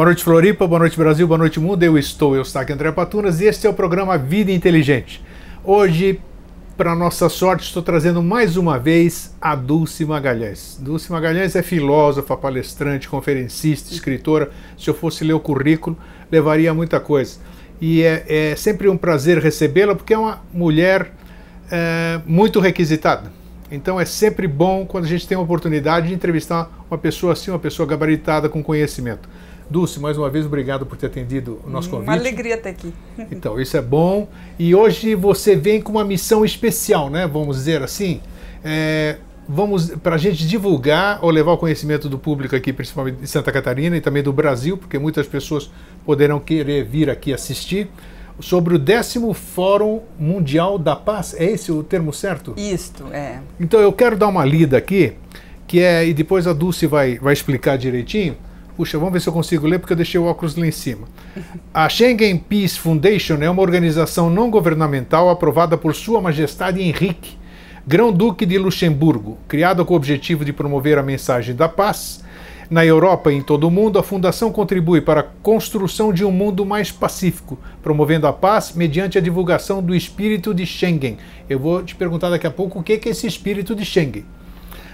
Boa noite, Floripa, boa noite, Brasil, boa noite, mundo. Eu estou, eu aqui, André Patunas, e este é o programa Vida Inteligente. Hoje, para nossa sorte, estou trazendo mais uma vez a Dulce Magalhães. Dulce Magalhães é filósofa, palestrante, conferencista, escritora. Se eu fosse ler o currículo, levaria muita coisa. E é, é sempre um prazer recebê-la, porque é uma mulher é, muito requisitada. Então é sempre bom quando a gente tem a oportunidade de entrevistar uma pessoa assim, uma pessoa gabaritada com conhecimento. Dulce, mais uma vez, obrigado por ter atendido o nosso convite. Uma alegria estar aqui. Então, isso é bom. E hoje você vem com uma missão especial, né? Vamos dizer assim. É, vamos para a gente divulgar ou levar o conhecimento do público aqui, principalmente de Santa Catarina e também do Brasil, porque muitas pessoas poderão querer vir aqui assistir, sobre o décimo Fórum Mundial da Paz. É esse o termo certo? Isto, é. Então eu quero dar uma lida aqui, que é, e depois a Dulce vai, vai explicar direitinho Puxa, vamos ver se eu consigo ler porque eu deixei o óculos lá em cima. A Schengen Peace Foundation é uma organização não governamental aprovada por Sua Majestade Henrique, Grão-Duque de Luxemburgo, criada com o objetivo de promover a mensagem da paz. Na Europa e em todo o mundo, a Fundação contribui para a construção de um mundo mais pacífico, promovendo a paz mediante a divulgação do espírito de Schengen. Eu vou te perguntar daqui a pouco o que é esse espírito de Schengen.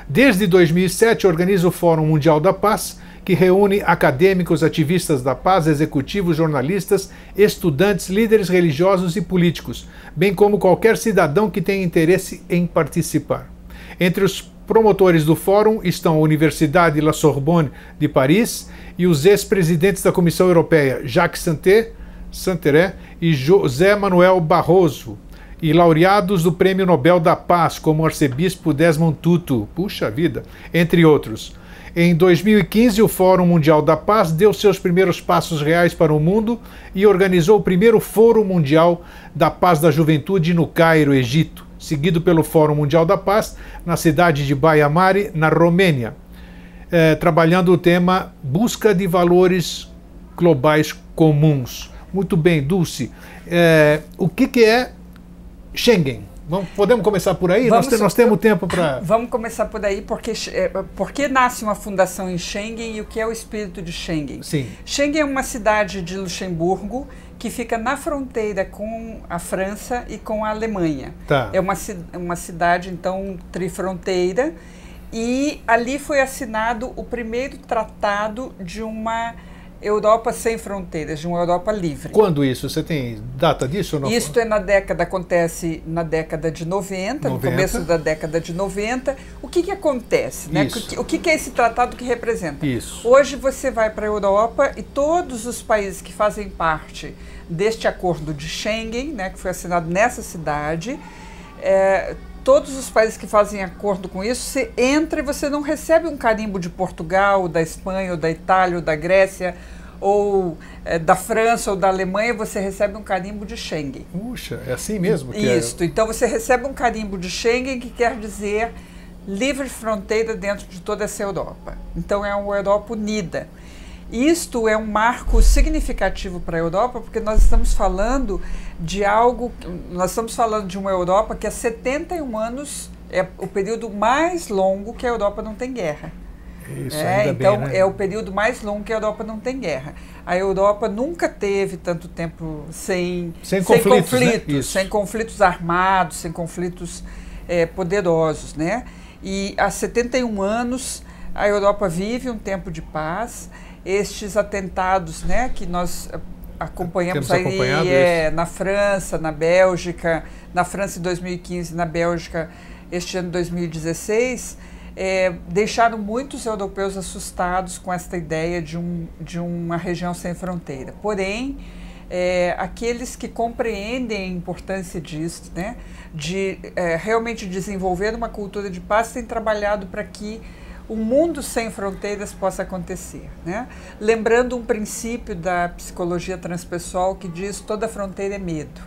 Desde 2007, organiza o Fórum Mundial da Paz, que reúne acadêmicos, ativistas da paz, executivos, jornalistas, estudantes, líderes religiosos e políticos, bem como qualquer cidadão que tenha interesse em participar. Entre os promotores do fórum estão a Universidade La Sorbonne de Paris e os ex-presidentes da Comissão Europeia Jacques Santé, Santeré e José Manuel Barroso, e laureados do Prêmio Nobel da Paz, como o arcebispo Desmond Tutu, puxa vida, entre outros. Em 2015, o Fórum Mundial da Paz deu seus primeiros passos reais para o mundo e organizou o primeiro Fórum Mundial da Paz da Juventude no Cairo, Egito, seguido pelo Fórum Mundial da Paz na cidade de Baia Mare, na Romênia, eh, trabalhando o tema Busca de Valores Globais Comuns. Muito bem, Dulce. Eh, o que, que é Schengen? Vamos, podemos começar por aí? Vamos, nós, nós temos tempo para. Vamos começar por aí, porque, é, porque nasce uma fundação em Schengen e o que é o espírito de Schengen? Sim. Schengen é uma cidade de Luxemburgo que fica na fronteira com a França e com a Alemanha. Tá. É uma, uma cidade, então, trifronteira. E ali foi assinado o primeiro tratado de uma Europa sem fronteiras, de uma Europa livre. Quando isso? Você tem data disso? Não? Isso é na década, acontece na década de 90, 90. no começo da década de 90. O que, que acontece? Né? O, que, que é esse tratado que representa? Isso. Hoje você vai para a Europa e todos os países que fazem parte deste acordo de Schengen, né, que foi assinado nessa cidade, é, todos os países que fazem acordo com isso, você entra e você não recebe um carimbo de Portugal, da Espanha, ou da Itália, ou da Grécia, ou é, da França ou da Alemanha, você recebe um carimbo de Schengen. Puxa, é assim mesmo? Que Isso. É... Então você recebe um carimbo de Schengen que quer dizer livre fronteira dentro de toda essa Europa. Então é uma Europa unida. Isto é um marco significativo para a Europa, porque nós estamos falando de algo, nós estamos falando de uma Europa que há 71 anos é o período mais longo que a Europa não tem guerra. Isso, é, então bem, né? é o período mais longo que a Europa não tem guerra. A Europa nunca teve tanto tempo sem, sem, sem conflitos, conflitos né? sem conflitos armados, sem conflitos é, poderosos, né? E há 71 anos a Europa vive um tempo de paz estes atentados né, que nós eh, acompanhamos aí é, na França, na Bélgica, na França em 2015, na Bélgica este ano 2016, é, deixaram muitos europeus assustados com esta ideia de, um, de uma região sem fronteira. Porém, é, aqueles que compreendem a importância disso, né, de realmente desenvolver uma cultura de paz, têm trabalhado para que um mundo sem fronteiras possa acontecer. Né? Lembrando um princípio da psicologia transpessoal que diz toda fronteira é medo.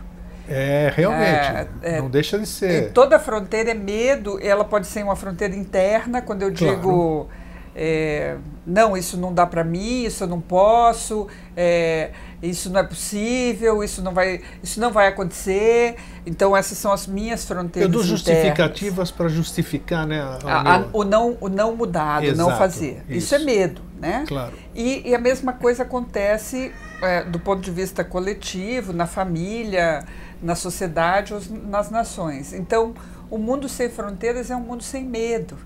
É, realmente. É, é, não deixa de ser. Toda fronteira é medo, ela pode ser uma fronteira interna, quando eu digo. É, não, isso não dá para mim, isso eu não posso, é, isso não é possível, isso não vai, isso não vai acontecer. Então essas são as minhas fronteiras. Eu dou justificativas para justificar, né? A, a, o não, o não mudar, o não fazer. Isso. isso. é medo, né? Claro. E, e a mesma coisa acontece é, do ponto de vista coletivo, na família, na sociedade nas nações. Então, o mundo sem fronteiras é um mundo sem medo.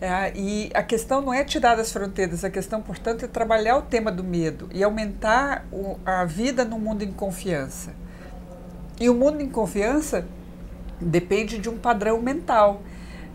É, e a questão não é tirar as fronteiras, a questão, portanto, é trabalhar o tema do medo e aumentar o, a vida no mundo em confiança. E o mundo em confiança depende de um padrão mental,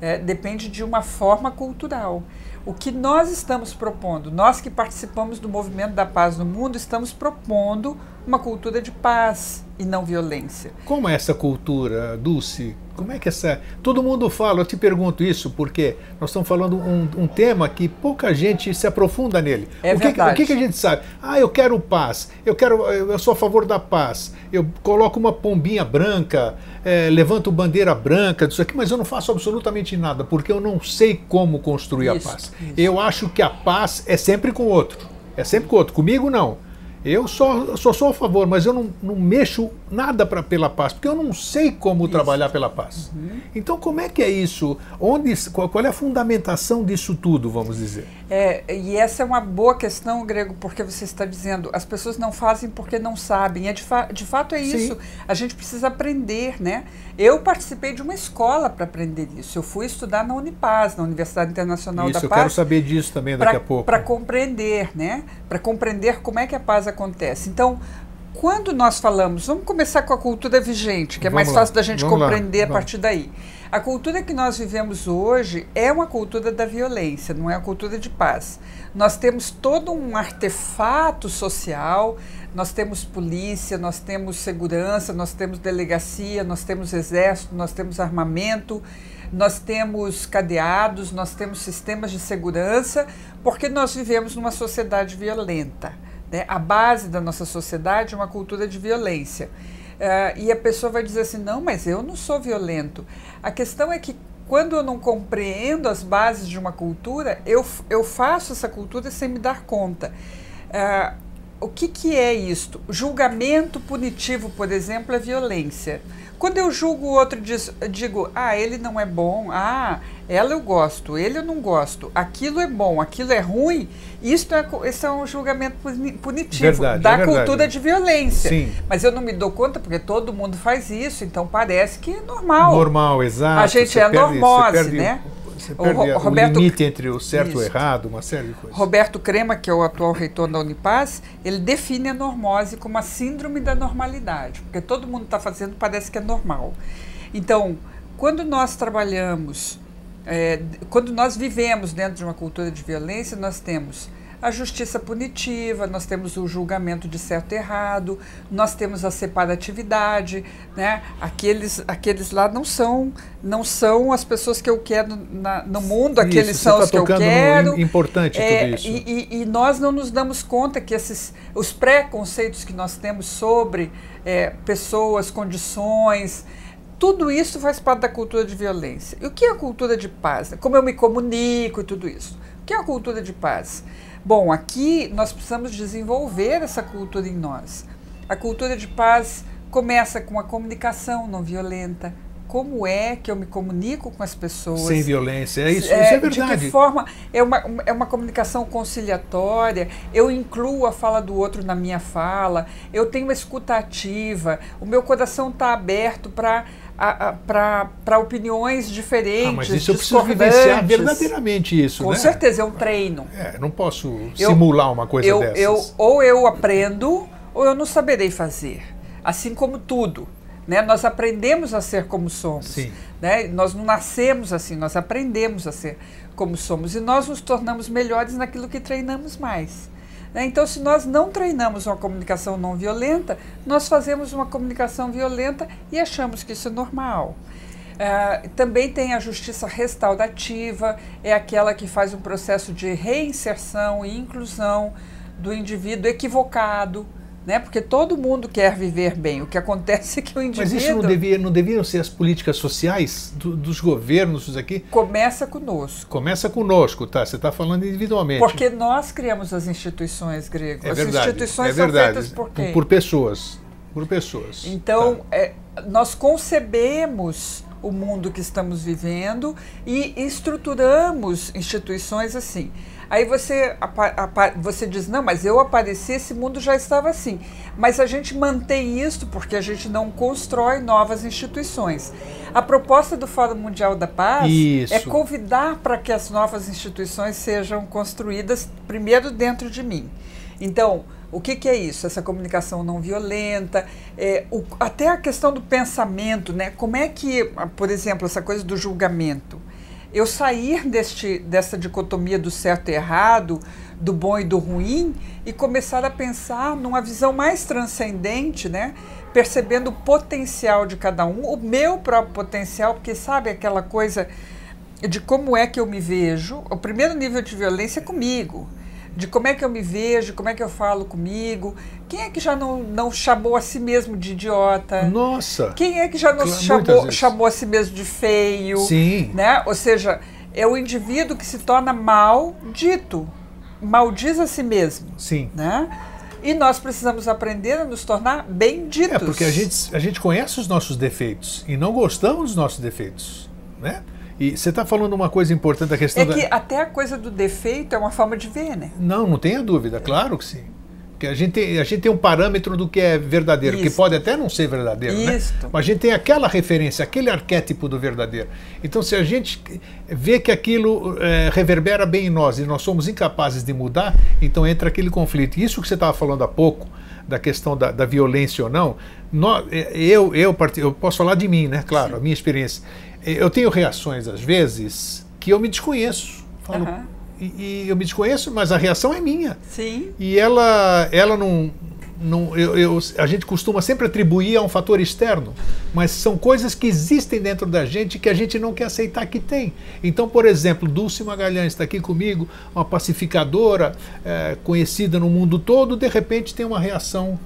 é, depende de uma forma cultural. O que nós estamos propondo, nós que participamos do movimento da paz no mundo, estamos propondo uma cultura de paz e não violência. Como é essa cultura, Dulce? Como é que essa. Todo mundo fala, eu te pergunto isso, porque nós estamos falando um, um tema que pouca gente se aprofunda nele. É o, que, verdade. o que, a gente sabe? Ah, eu quero paz, eu quero, eu sou a favor da paz, eu coloco uma pombinha branca, é, levanto bandeira branca, disso aqui, mas eu não faço absolutamente nada, porque eu não sei como construir isso, a paz. Isso. Eu acho que a paz é sempre com o outro. É sempre com o outro. Comigo não. Eu só, só sou a favor, mas eu não, não mexo nada pra, pela paz, porque eu não sei como isso. trabalhar pela paz. Uhum. Então, como é que é isso? Onde, qual, qual, é a fundamentação disso tudo, vamos dizer? É, e essa é uma boa questão, Grego, porque você está dizendo, as pessoas não fazem porque não sabem. É de, fa de fato é isso. Sim. A gente precisa aprender, né? Eu participei de uma escola para aprender isso. Eu fui estudar na Unipaz, na Universidade Internacional isso, da Paz. Isso, eu quero saber disso também daqui pra, a pouco. Para compreender, né? Para compreender como é que a paz acontece. Então, quando nós falamos, vamos começar com a cultura vigente, que é vamos mais fácil da gente compreender lá, a partir daí. A cultura que nós vivemos hoje é uma cultura da violência, não é a cultura de paz. Nós temos todo um artefato social, nós temos polícia, nós temos segurança, nós temos delegacia, nós temos exército, nós temos armamento, nós temos cadeados, nós temos sistemas de segurança, porque nós vivemos numa sociedade violenta. Né? A base da nossa sociedade é uma cultura de violência. Uh, e a pessoa vai dizer assim: não, mas eu não sou violento. A questão é que quando eu não compreendo as bases de uma cultura, eu, eu faço essa cultura sem me dar conta. Uh, o que, que é isto? Julgamento punitivo, por exemplo, é violência. Quando eu julgo o outro, digo, ah, ele não é bom, ah, ela eu gosto, ele eu não gosto, aquilo é bom, aquilo é ruim, isto é, esse é um julgamento punitivo verdade, da é cultura de violência. Sim. Mas eu não me dou conta porque todo mundo faz isso, então parece que é normal. Normal, exato. A gente é normose, né? Você perde o, Roberto, o limite entre o certo isso. e o errado, uma série de coisas. Roberto Crema, que é o atual reitor da Unipaz, ele define a normose como a síndrome da normalidade, porque todo mundo está fazendo, parece que é normal. Então, quando nós trabalhamos, é, quando nós vivemos dentro de uma cultura de violência, nós temos a justiça punitiva, nós temos o julgamento de certo e errado, nós temos a separatividade, né? Aqueles, aqueles lá não são, não são as pessoas que eu quero na, no mundo, isso, aqueles são tá os que eu quero. Importante é, tudo isso. E, e, e, nós não nos damos conta que esses, os preconceitos que nós temos sobre é, pessoas, condições, tudo isso faz parte da cultura de violência. E o que é a cultura de paz? Como eu me comunico e tudo isso. O que é a cultura de paz? Bom, aqui nós precisamos desenvolver essa cultura em nós. A cultura de paz começa com a comunicação não violenta. Como é que eu me comunico com as pessoas? Sem violência, é isso, é, isso é verdade. De que forma é uma, é uma comunicação conciliatória, eu incluo a fala do outro na minha fala, eu tenho uma escuta ativa, o meu coração está aberto para para opiniões diferentes. Ah, mas isso eu preciso vivenciar verdadeiramente isso. Com né? certeza, é um treino. É, não posso eu, simular uma coisa eu, dessas. Eu, ou eu aprendo, ou eu não saberei fazer. Assim como tudo. Né? Nós aprendemos a ser como somos. Sim. Né? Nós não nascemos assim, nós aprendemos a ser como somos. E nós nos tornamos melhores naquilo que treinamos mais. Né? Então, se nós não treinamos uma comunicação não violenta, nós fazemos uma comunicação violenta e achamos que isso é normal. Uh, também tem a justiça restaurativa, é aquela que faz um processo de reinserção e inclusão do indivíduo equivocado, né? Porque todo mundo quer viver bem. O que acontece é que o indivíduo. Mas isso não, devia, não deviam ser as políticas sociais do, dos governos aqui? Começa conosco. Começa conosco, tá? Você está falando individualmente. Porque nós criamos as instituições, Grego. É as verdade, instituições é verdade. são feitas por quem? Por pessoas. Por pessoas. Então, tá. é, nós concebemos o mundo que estamos vivendo e estruturamos instituições assim. Aí você, você diz, não, mas eu apareci, esse mundo já estava assim. Mas a gente mantém isso porque a gente não constrói novas instituições. A proposta do Fórum Mundial da Paz isso. é convidar para que as novas instituições sejam construídas primeiro dentro de mim. Então, o que, que, é isso? Essa comunicação não violenta, é, o, até a questão do pensamento, né? Como é que, por exemplo, essa coisa do julgamento? Eu sair deste, dessa dicotomia do certo e errado, do bom e do ruim, e começar a pensar numa visão mais transcendente, né? percebendo o potencial de cada um, o meu próprio potencial, porque sabe aquela coisa de como é que eu me vejo. O primeiro nível de violência é comigo de como é que eu me vejo, como é que eu falo comigo. Quem é que já não, não chamou a si mesmo de idiota? Nossa! Quem é que já não chamou, chamou a si mesmo de feio? Sim. Né? Ou seja, é o indivíduo que se torna maldito, maldiz a si mesmo. Sim. Né? E nós precisamos aprender a nos tornar benditos. É, porque a gente, a gente conhece os nossos defeitos e não gostamos dos nossos defeitos. Né? E você está falando uma coisa importante, a questão É que da... até a coisa do defeito é uma forma de ver, né? Não, não tenha dúvida, claro que sim. Porque a gente tem, a gente tem um parâmetro do que é verdadeiro, Isso. que pode até não ser verdadeiro, Isso. né? Mas a gente tem aquela referência, aquele arquétipo do verdadeiro. Então, se a gente vê que aquilo é, reverbera bem em nós e nós somos incapazes de mudar, então entra aquele conflito. Isso que você estava falando há pouco, da questão da, da violência ou não, nós, eu, eu, eu posso falar de mim, né? Claro, Sim. a minha experiência eu tenho reações às vezes que eu me desconheço. Falo, Uhum. e, e eu me desconheço, mas a reação é minha. Sim. E ela, ela não. não eu, eu- a gente costuma sempre atribuir a um fator externo, mas são coisas que existem dentro da gente que a gente não quer aceitar que tem. Então, por exemplo, Dulce Magalhães está aqui comigo, uma pacificadora eh, conhecida no mundo todo, de repente tem uma reação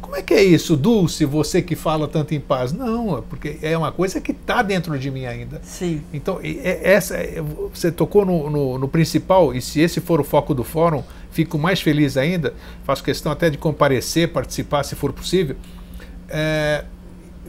como é que é isso, Dulce, você que fala tanto em paz? Não, é porque é uma coisa que está dentro de mim ainda. Sim. Então, essa, é- você tocou no, no- no principal, e se esse for o foco do fórum, fico mais feliz ainda. Faço questão até de comparecer, participar, se for possível. é,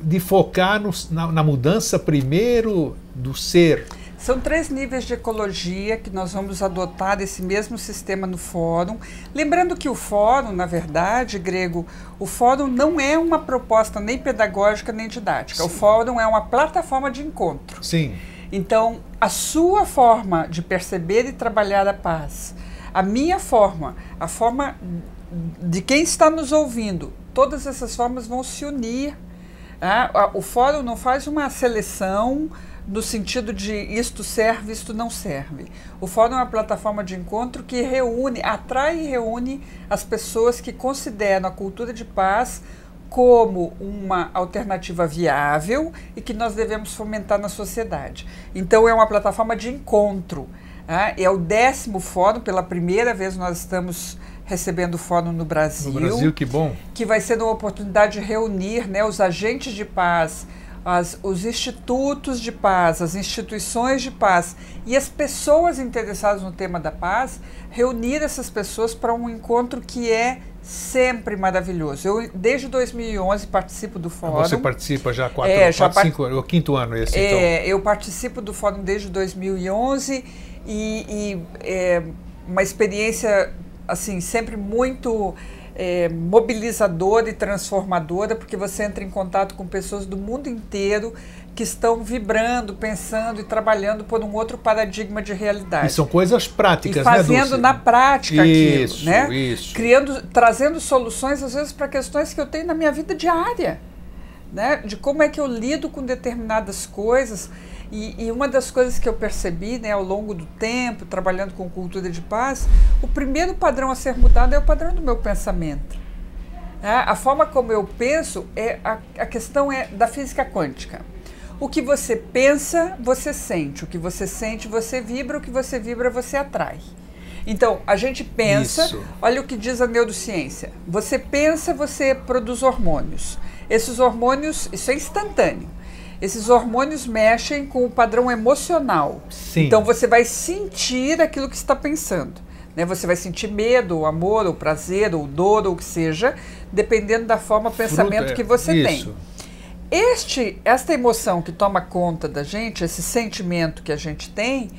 de focar no- na, na mudança primeiro do ser. São três níveis de ecologia que nós vamos adotar desse mesmo sistema no fórum. Lembrando que o fórum, na verdade, Grego, o fórum não é uma proposta nem pedagógica nem didática. O fórum é uma plataforma de encontro. Sim, Então, a sua forma de perceber e trabalhar a paz, a minha forma, a forma de quem está nos ouvindo, todas essas formas vão se unir. né? O fórum não faz uma seleção no sentido de isto serve, isto não serve. O fórum é uma plataforma de encontro que reúne, atrai e reúne as pessoas que consideram a cultura de paz como uma alternativa viável e que nós devemos fomentar na sociedade. Então, é uma plataforma de encontro. ah, É o décimo fórum, pela primeira vez nós estamos recebendo o fórum no Brasil, no Brasil, que bom. que vai ser uma oportunidade de reunir né, os agentes de paz, as- os institutos de paz, as instituições de paz e as pessoas interessadas no tema da paz, reunir essas pessoas para um encontro que é sempre maravilhoso. Eu, desde 2011, participo do fórum. Você participa já há quatro, É, já quatro cinco anos, o quinto ano esse, então. É, eu participo do fórum desde 2011 e, e é uma experiência assim sempre muito é, mobilizadora e transformadora, porque você entra em contato com pessoas do mundo inteiro que estão vibrando, pensando e trabalhando por um outro paradigma de realidade. E são coisas práticas, E fazendo né, na prática Isso, aquilo, né? isso. Criando, trazendo soluções às vezes para questões que eu tenho na minha vida diária, né? De como é que eu lido com determinadas coisas. E, e uma das coisas que eu percebi, né, ao longo do tempo, trabalhando com cultura de paz, o primeiro padrão a ser mudado é o padrão do meu pensamento. né? A forma como eu penso é a, a questão é da física quântica. O que você pensa, você sente. O que você sente, você vibra. O que você vibra, você atrai. Então, a gente pensa, Isso. olha o que diz a neurociência. Você pensa, você produz hormônios. Esses hormônios, isso é instantâneo. Esses hormônios mexem com o padrão emocional. Sim. Então você vai sentir aquilo que está pensando. Né? Você vai sentir medo, amor, prazer, ou dor, ou o que seja, dependendo da forma pensamento Fruto, é, que você isso. tem. Este, esta emoção que toma conta da gente, esse sentimento que a gente tem,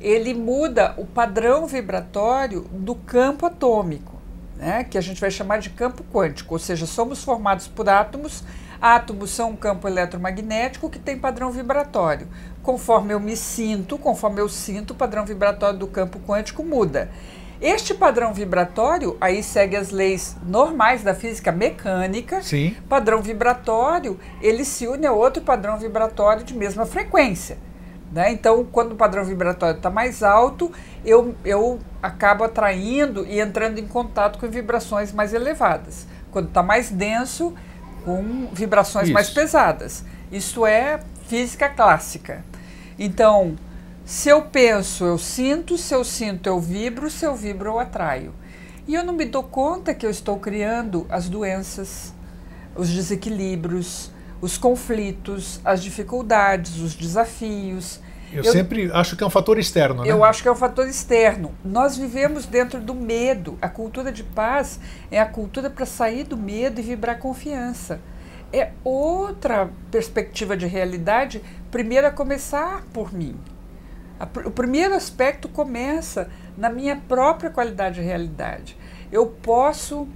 ele muda o padrão vibratório do campo atômico, né? que a gente vai chamar de campo quântico, ou seja, somos formados por átomos. Átomos são um campo eletromagnético que tem padrão vibratório. Conforme eu me sinto, conforme eu sinto, o padrão vibratório do campo quântico muda. Este padrão vibratório aí segue as leis normais da física mecânica. Sim. Padrão vibratório, ele se une a outro padrão vibratório de mesma frequência. Né? Então, quando o padrão vibratório está mais alto, eu, eu acabo atraindo e entrando em contato com vibrações mais elevadas. Quando está mais denso, com vibrações Isso. mais pesadas. Isso é física clássica. Então, se eu penso, eu sinto, se eu sinto, eu vibro, se eu vibro, eu atraio. E eu não me dou conta que eu estou criando as doenças, os desequilíbrios, os conflitos, as dificuldades, os desafios. Eu, Eu- sempre acho que é um fator externo, né? Eu acho que é um fator externo. Nós vivemos dentro do medo. A cultura de paz é a cultura para sair do medo e vibrar confiança. É outra perspectiva de realidade, primeiro a começar por mim. O primeiro aspecto começa na minha própria qualidade de realidade. Eu posso,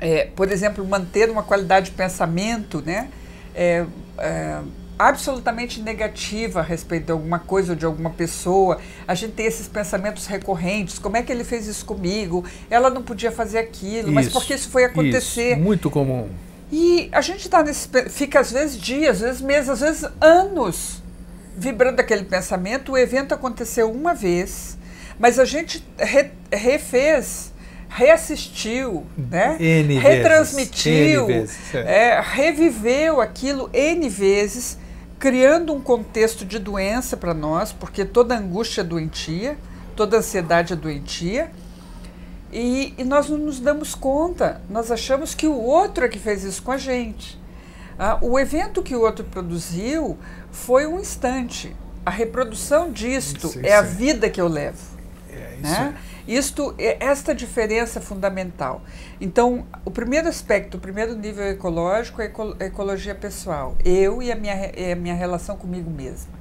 é, por exemplo, manter uma qualidade de pensamento né, é, é, absolutamente negativa a respeito de alguma coisa ou de alguma pessoa. A gente tem esses pensamentos recorrentes: como é que ele fez isso comigo? Ela não podia fazer aquilo, mas Isso, por que isso foi acontecer? Isso, muito comum. E a gente tá nesse, fica às vezes dias, às vezes meses, às vezes anos vibrando aquele pensamento. O evento aconteceu uma vez, mas a gente re- refez, reassistiu, né? N vezes, retransmitiu, N vezes, é, reviveu aquilo N vezes, criando um contexto de doença para nós, porque toda angústia é doentia, toda ansiedade é doentia. E, e nós não nos damos conta, nós achamos que o outro é que fez isso com a gente. Ah, o evento que o outro produziu foi um instante. A reprodução disto Isso, é a vida que eu levo. É, isso Né? Isto, é- esta diferença é fundamental. Então, o primeiro aspecto, o primeiro nível ecológico é a eco- a ecologia pessoal. Eu e a minha, a minha relação comigo mesma.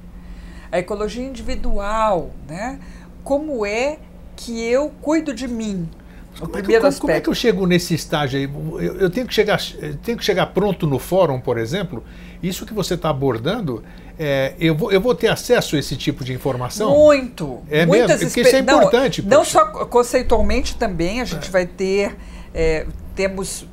A ecologia individual, né? Como é que eu cuido de mim? O Como é, que, primeiro como- como é que aspecto. eu chego nesse estágio aí? Eu, eu tenho, que chegar, eu tenho que chegar pronto no fórum, por exemplo. Isso que você está abordando, é, eu, vou, eu vou ter acesso a esse tipo de informação? Muito. É muitas mesmo? Porque isso é não, importante, Não, poxa. só conceitualmente também, a gente vai ter. é, temos.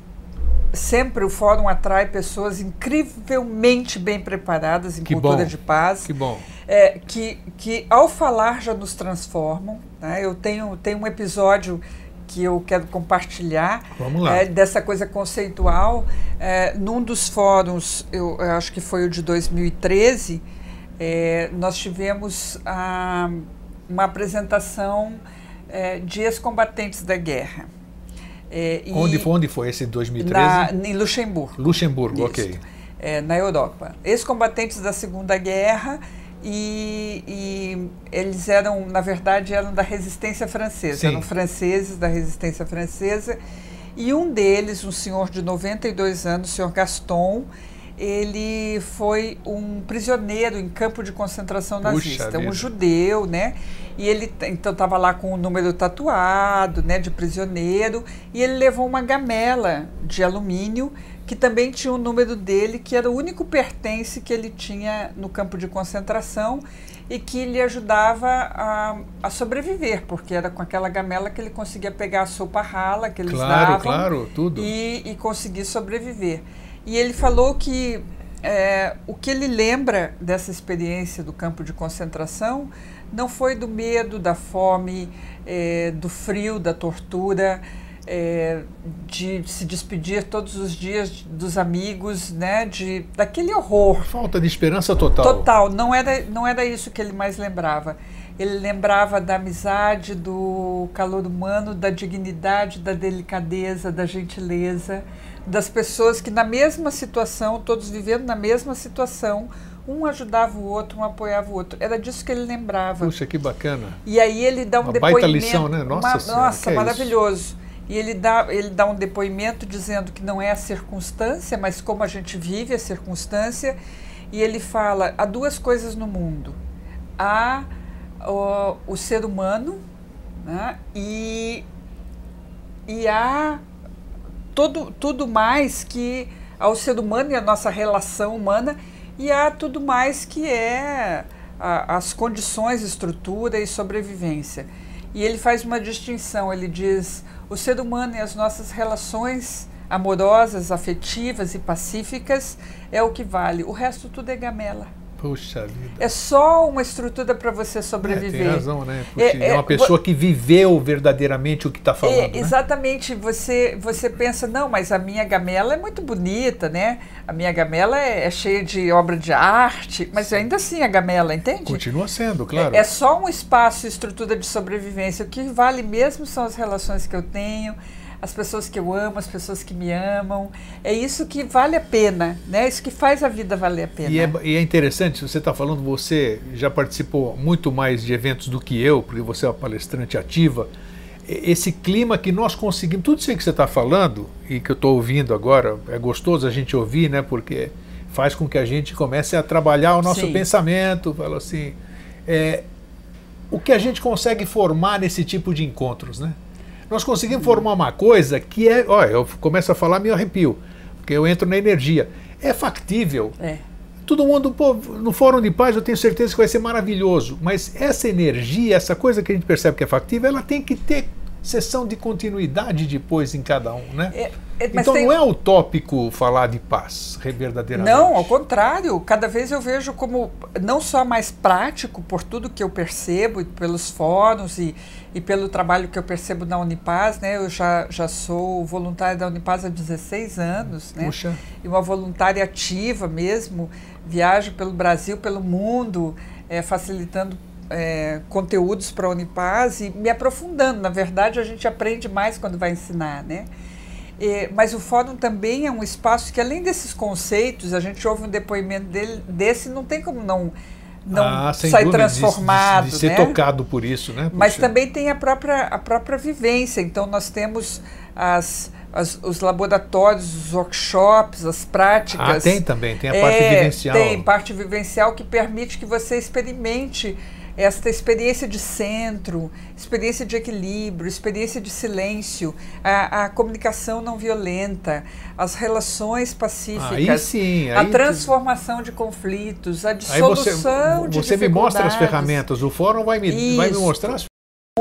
Sempre o fórum atrai pessoas incrivelmente bem preparadas em Que cultura bom. de paz. Que bom. é, que, que ao falar já nos transformam. né? Eu tenho, tenho um episódio que eu quero compartilhar é, dessa coisa conceitual. É, num dos fóruns, eu, eu acho que foi o de 2013, é, nós tivemos ah, uma apresentação é, de ex-combatentes da guerra. É, e Onde, foi- onde foi esse 2013? na, em Luxemburgo Luxemburgo, Isso. ok. é, na Europa. Ex-combatentes da Segunda Guerra e, e eles eram, na verdade, eram da resistência francesa, Sim. eram franceses da resistência francesa. E um deles, um senhor de 92 anos, o senhor Gaston, ele foi um prisioneiro em campo de concentração Puxa nazista, um vida. judeu, né? E ele então estava lá com o número tatuado, né, de prisioneiro, e ele levou uma gamela de alumínio que também tinha o número dele, que era o único pertence que ele tinha no campo de concentração e que lhe ajudava a, a sobreviver, porque era com aquela gamela que ele conseguia pegar a sopa rala que eles Claro, davam claro, tudo. e, e conseguir sobreviver. E ele falou que é, o que ele lembra dessa experiência do campo de concentração não foi do medo, da fome, é, do frio, da tortura, é, de se despedir todos os dias dos amigos, né, de, daquele horror Falta de esperança total. Total, não era, não era isso que ele mais lembrava. ele lembrava da amizade, do calor humano, da dignidade, da delicadeza, da gentileza, das pessoas que na mesma situação, todos vivendo na mesma situação, um ajudava o outro, um apoiava o outro. Era disso que ele lembrava. Puxa, que bacana. E aí ele dá um uma depoimento. Baita lição, né? Nossa, uma, senhora, nossa é maravilhoso. E ele dá, ele dá um depoimento dizendo que não é a circunstância, mas como a gente vive a circunstância. E ele fala: há duas coisas no mundo. Há o, o ser humano né, e, e há todo, tudo mais que ao ser humano e a nossa relação humana e há tudo mais que é a, as condições, estrutura e sobrevivência. E ele faz uma distinção, ele diz o ser humano e as nossas relações amorosas, afetivas e pacíficas é o que vale. O resto tudo é gamela. Puxa vida. É só uma estrutura para você sobreviver. É, tem razão, né? Puxa, é, é, uma pessoa que viveu verdadeiramente o que está falando. É, né? Exatamente. Você, você pensa, não, mas a minha gamela é muito bonita, né? A minha gamela é, é cheia de obra de arte, mas ainda assim a gamela, entende? Continua sendo, claro. É, é só um espaço, estrutura de sobrevivência. O que vale mesmo são as relações que eu tenho as pessoas que eu amo, as pessoas que me amam. É isso que vale a pena, né? Isso que faz a vida valer a pena. E é, e é interessante, você está falando, você já participou muito mais de eventos do que eu, porque você é uma palestrante ativa. Esse clima que nós conseguimos, tudo isso que você está falando e que eu estou ouvindo agora, é gostoso a gente ouvir, né? Porque faz com que a gente comece a trabalhar o nosso Sim. pensamento, fala assim, é, o que a gente consegue formar nesse tipo de encontros, né? Nós conseguimos formar uma coisa que é. Olha, eu começo a falar, me arrepio, porque eu entro na energia. É factível. É. Todo mundo, pô, no Fórum de Paz eu tenho certeza que vai ser maravilhoso, mas essa energia, essa coisa que a gente percebe que é factível, ela tem que ter sessão de continuidade depois em cada um, né? É, é, então tem... não é utópico falar de paz, verdadeiramente. Não, ao contrário. Cada vez eu vejo como não só mais prático por tudo que eu percebo, pelos fóruns e, e pelo trabalho que eu percebo na Unipaz, né? Eu já, já sou voluntária da Unipaz há 16 anos, né? Puxa. E uma voluntária ativa mesmo. Viajo pelo Brasil, pelo mundo, é, facilitando é, conteúdos para a Unipaz e me aprofundando. Na verdade, a gente aprende mais quando vai ensinar, né? É, mas o fórum também é um espaço que, além desses conceitos, a gente ouve um depoimento dele, desse, não tem como não, não ah, sair dúvida, transformado. De, de, de ser né? tocado por isso, né? Mas também tem a própria, a própria vivência. Então, nós temos as, as, os laboratórios, os workshops, as práticas. Ah, tem também, tem a parte é, vivencial. Tem parte vivencial que permite que você experimente esta experiência de centro, experiência de equilíbrio, experiência de silêncio, a, a comunicação não violenta, as relações pacíficas, aí sim, aí a transformação de conflitos, a dissolução você, de Você me mostra as ferramentas, o fórum vai me, vai me mostrar as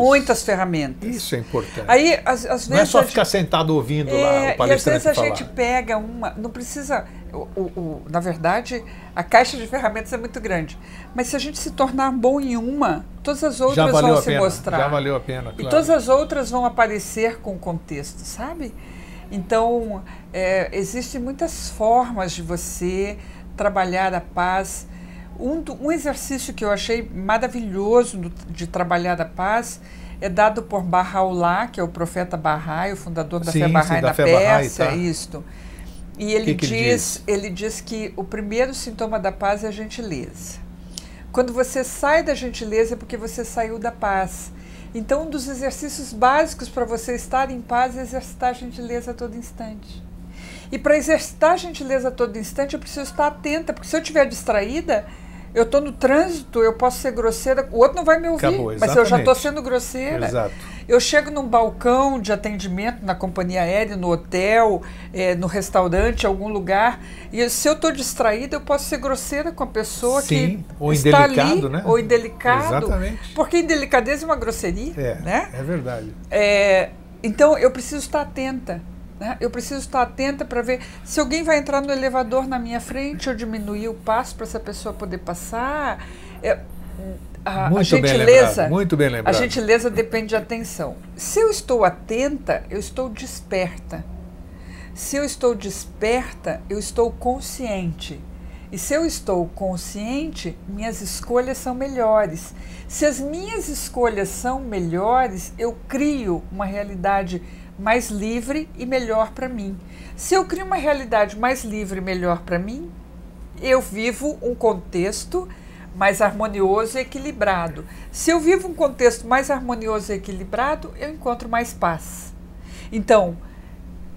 muitas ferramentas. Isso é importante. Aí, às, às vezes não é só ficar gente, sentado ouvindo é, lá o palestrante E às vezes a falar. gente pega uma, não precisa, o, o, o, na verdade, a caixa de ferramentas é muito grande. Mas se a gente se tornar bom em uma, todas as outras vão se pena, mostrar. Já valeu a pena, claro. E todas as outras vão aparecer com o contexto, sabe? Então, é, existem muitas formas de você trabalhar a paz um, um exercício que eu achei maravilhoso de trabalhar a paz é dado por Bahá'u'lláh, que é o profeta Bahá'í, o fundador da sim, fé Bahá'í na Pérsia, tá. isto. E ele, que que diz, ele diz, ele diz que o primeiro sintoma da paz é a gentileza. Quando você sai da gentileza é porque você saiu da paz. Então, um dos exercícios básicos para você estar em paz é exercitar a gentileza a todo instante. E para exercitar a gentileza a todo instante, eu preciso estar atenta, porque se eu estiver distraída, eu estou no trânsito, eu posso ser grosseira, o outro não vai me ouvir, Acabou, mas eu já estou sendo grosseira. Exato. Eu chego num balcão de atendimento na companhia aérea, no hotel, é, no restaurante, algum lugar, e se eu estou distraída, eu posso ser grosseira com a pessoa Sim, que ou está indelicado, ali, né? ou indelicado. Exatamente. Porque indelicadeza é uma grosseria, é, né? É verdade. É, então eu preciso estar atenta. Né? Eu preciso estar atenta para ver se alguém vai entrar no elevador na minha frente, eu diminuir o passo para essa pessoa poder passar. É, a, muito a gentileza, bem lembrado, muito bem lembrado. A gentileza depende de atenção. Se eu estou atenta, eu estou desperta. Se eu estou desperta, eu estou consciente. E se eu estou consciente, minhas escolhas são melhores. Se as minhas escolhas são melhores, eu crio uma realidade mais livre e melhor para mim. Se eu crio uma realidade mais livre e melhor para mim, eu vivo um contexto mais harmonioso e equilibrado. Se eu vivo um contexto mais harmonioso e equilibrado, eu encontro mais paz. Então,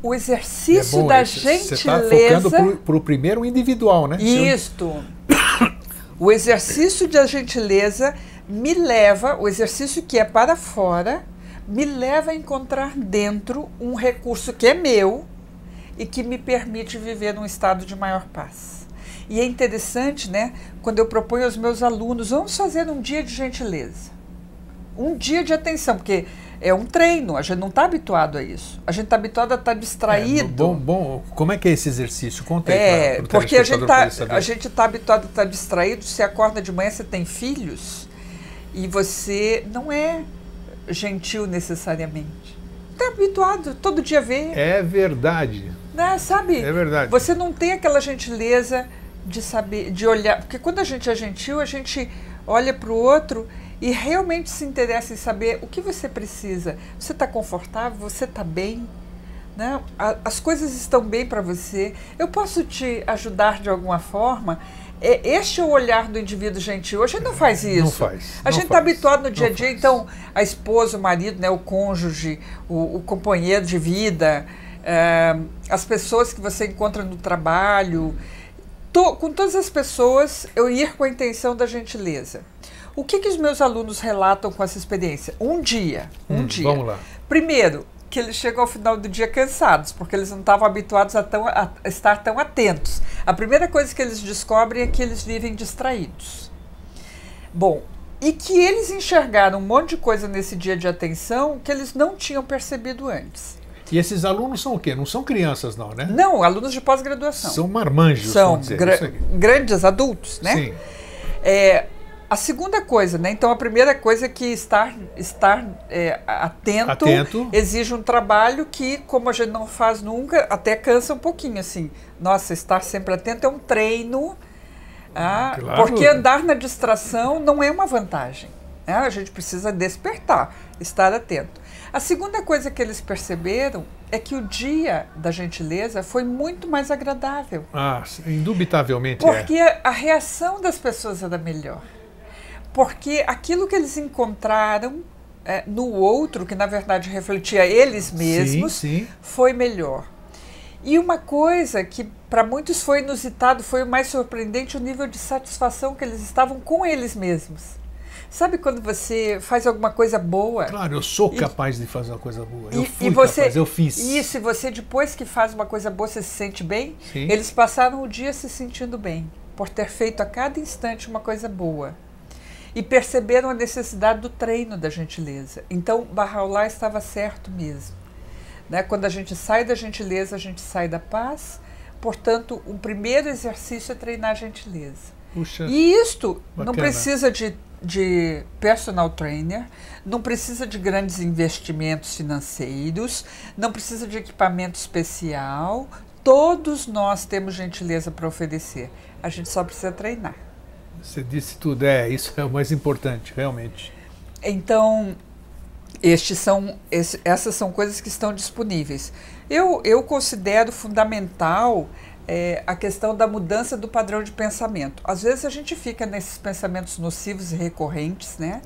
o exercício é bom, da gentileza. Você está focando para o primeiro individual, né? Isto. O exercício da gentileza me leva, o exercício que é para fora, me leva a encontrar dentro um recurso que é meu e que me permite viver num estado de maior paz. E é interessante, né, quando eu proponho aos meus alunos, vamos fazer um dia de gentileza. Um dia de atenção, porque é um treino, a gente não está habituado a isso. A gente está habituado a estar tá distraído. É, bom, bom, como é que é esse exercício? Conta aí. É, pra, porque a gente está tá habituado a estar tá distraído. Você acorda de manhã, você tem filhos e você não é gentil necessariamente. Está habituado, todo dia ver. É verdade. Né, sabe? É verdade. Você não tem aquela gentileza de saber, de olhar. Porque quando a gente é gentil, a gente olha para o outro e realmente se interessa em saber o que você precisa. Você está confortável? Você está bem? Né? As coisas estão bem para você? Eu posso te ajudar de alguma forma? É, este é o olhar do indivíduo gentil. A gente não faz isso. Não faz. A gente está habituado no dia a dia, então, a esposa, o marido, né, o cônjuge, o, o companheiro de vida, é, as pessoas que você encontra no trabalho. To, com todas as pessoas, eu ir com a intenção da gentileza. O que, que os meus alunos relatam com essa experiência? Um dia. Um hum, dia. Vamos lá. Primeiro, que eles chegam ao final do dia cansados, porque eles não estavam habituados a, tão, a estar tão atentos. A primeira coisa que eles descobrem é que eles vivem distraídos. Bom, e que eles enxergaram um monte de coisa nesse dia de atenção que eles não tinham percebido antes. E esses alunos são o quê? Não são crianças, não, né? Não, alunos de pós-graduação. São marmanjos, são dizer, grandes adultos, né? Sim. É, a segunda coisa, né? Então a primeira coisa é que estar, estar é, atento, atento, exige um trabalho que, como a gente não faz nunca, até cansa um pouquinho, assim. Nossa, estar sempre atento é um treino. Ah, claro. Porque andar na distração não é uma vantagem. Né? A gente precisa despertar, estar atento. A segunda coisa que eles perceberam é que o dia da gentileza foi muito mais agradável. Ah, indubitavelmente porque é. Porque a reação das pessoas era melhor porque aquilo que eles encontraram é, no outro, que na verdade refletia eles mesmos, sim, sim. foi melhor. E uma coisa que para muitos foi inusitado, foi o mais surpreendente, o nível de satisfação que eles estavam com eles mesmos. Sabe quando você faz alguma coisa boa? Claro, eu sou capaz e, de fazer uma coisa boa. Eu e, fui e você, capaz, eu fiz. Isso, e você depois que faz uma coisa boa, você se sente bem? Sim. Eles passaram o dia se sentindo bem, por ter feito a cada instante uma coisa boa e perceberam a necessidade do treino da gentileza. Então, Bahá'u'lláh estava certo mesmo. Né? Quando a gente sai da gentileza, a gente sai da paz. Portanto, o primeiro exercício é treinar a gentileza. Puxa, e isto bacana. não precisa de, de personal trainer, não precisa de grandes investimentos financeiros, não precisa de equipamento especial. Todos nós temos gentileza para oferecer. A gente só precisa treinar. Você disse tudo, é, isso é o mais importante, realmente. Então, estes são, esse, essas são coisas que estão disponíveis. Eu, eu considero fundamental é, a questão da mudança do padrão de pensamento. Às vezes a gente fica nesses pensamentos nocivos e recorrentes, né?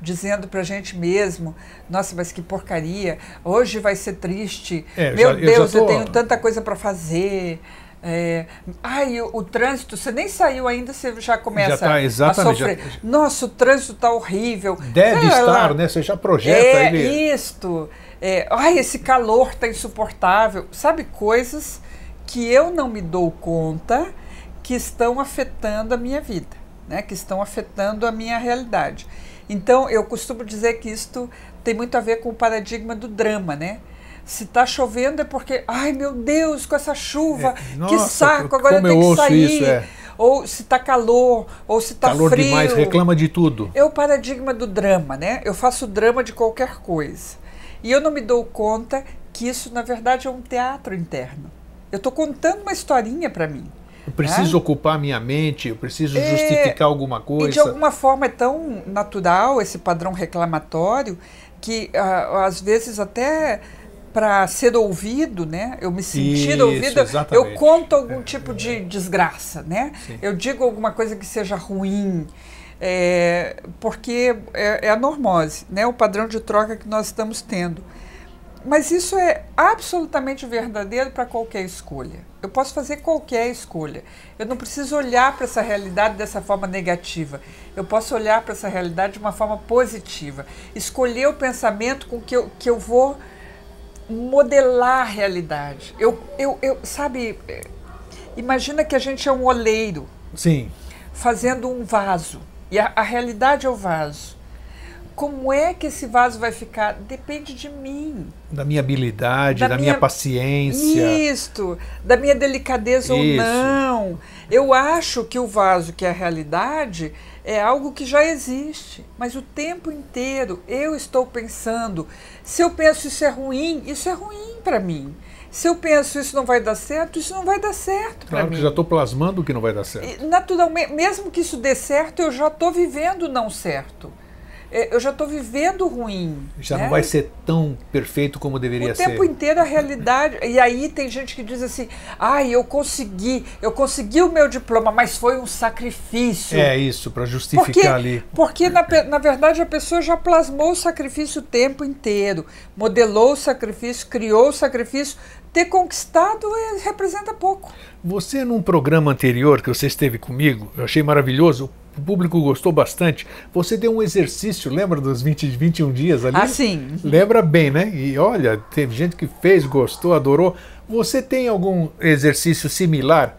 Dizendo para a gente mesmo, nossa, mas que porcaria, hoje vai ser triste, é, meu já, Deus, eu, tô... eu tenho tanta coisa para fazer, é, ai, o, o, trânsito, você nem saiu ainda, você já começa já tá, a sofrer. Já... Nossa, o trânsito está horrível. Deve Sei estar, lá. né? Você já projeta é, ele. Isto. É, ai, esse calor está insuportável. Sabe, coisas que eu não me dou conta que estão afetando a minha vida, né? que estão afetando a minha realidade. Então, eu costumo dizer que isto tem muito a ver com o paradigma do drama, né? Se está chovendo é porque, ai meu Deus, com essa chuva, é, nossa, que saco, agora eu tenho que sair. Isso, é. Ou se está calor, ou se está frio. Calor demais, reclama de tudo. É o paradigma do drama, né? Eu faço drama de qualquer coisa. E eu não me dou conta que isso, na verdade, é um teatro interno. Eu estou contando uma historinha para mim. Eu preciso né? ocupar minha mente, eu preciso é, justificar alguma coisa. E de alguma forma é tão natural esse padrão reclamatório que uh, às vezes até para ser ouvido, né? Eu me sentir Isso, exatamente. eu conto algum é, tipo de desgraça, né? Sim. Eu digo alguma coisa que seja ruim, é, porque é, é, a normose, né? O padrão de troca que nós estamos tendo. Mas isso é absolutamente verdadeiro para qualquer escolha. Eu posso fazer qualquer escolha. Eu não preciso olhar para essa realidade dessa forma negativa. Eu posso olhar para essa realidade de uma forma positiva. Escolher o pensamento com que eu, que eu vou modelar a realidade. Eu, eu, eu, sabe, imagina que a gente é um oleiro. Sim. Fazendo um vaso. E a, a realidade é o vaso. Como é que esse vaso vai ficar? Depende de mim. Da minha habilidade, da, da minha, minha, paciência. Isto, da minha delicadeza Isso. ou não. Eu acho que o vaso, que é a realidade, é algo que já existe, mas o tempo inteiro eu estou pensando. Se eu penso isso é ruim, isso é ruim para mim. Se eu penso isso não vai dar certo, isso não vai dar certo para claro mim. que já estou plasmando que não vai dar certo. Naturalmente, mesmo que isso dê certo, eu já estou vivendo não certo. É, eu já estou vivendo ruim. Já né? não vai ser tão perfeito como deveria ser. O tempo inteiro a realidade. E aí tem gente que diz assim: ai, ah, eu consegui, eu consegui o meu diploma, mas foi um sacrifício. É isso, para justificar porque, ali. Porque, na, na verdade, a pessoa já plasmou o sacrifício o tempo inteiro, modelou o sacrifício, criou o sacrifício. Ter conquistado é, representa pouco. Você, num programa anterior que você esteve comigo, eu achei maravilhoso, o público gostou bastante. Você deu um exercício, lembra dos 20, 21 dias ali? Ah, sim. Lembra bem, né? E olha, teve gente que fez, gostou, adorou. Você tem algum exercício similar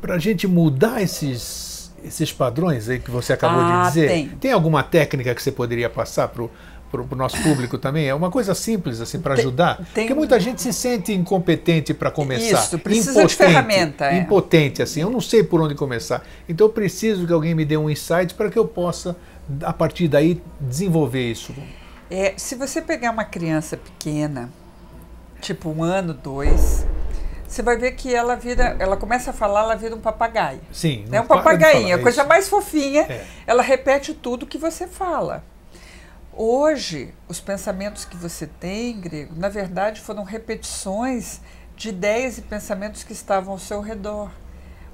para a gente mudar esses, esses padrões aí que você acabou ah, de dizer? Tem. tem alguma técnica que você poderia passar para para o nosso público também? É uma coisa simples assim para ajudar? Tem, Porque muita gente se sente incompetente para começar. Isso, precisa impotente, de ferramenta. É. Impotente, assim, eu não sei por onde começar. Então eu preciso que alguém me dê um insight para que eu possa, a partir daí, desenvolver isso. É, se você pegar uma criança pequena, tipo um ano, dois, você vai ver que ela vira, ela começa a falar, ela vira um papagaio. Sim. É um papagaio, a coisa mais fofinha. É. Ela repete tudo que você fala. Hoje, os pensamentos que você tem, Grego, na verdade foram repetições de ideias e pensamentos que estavam ao seu redor.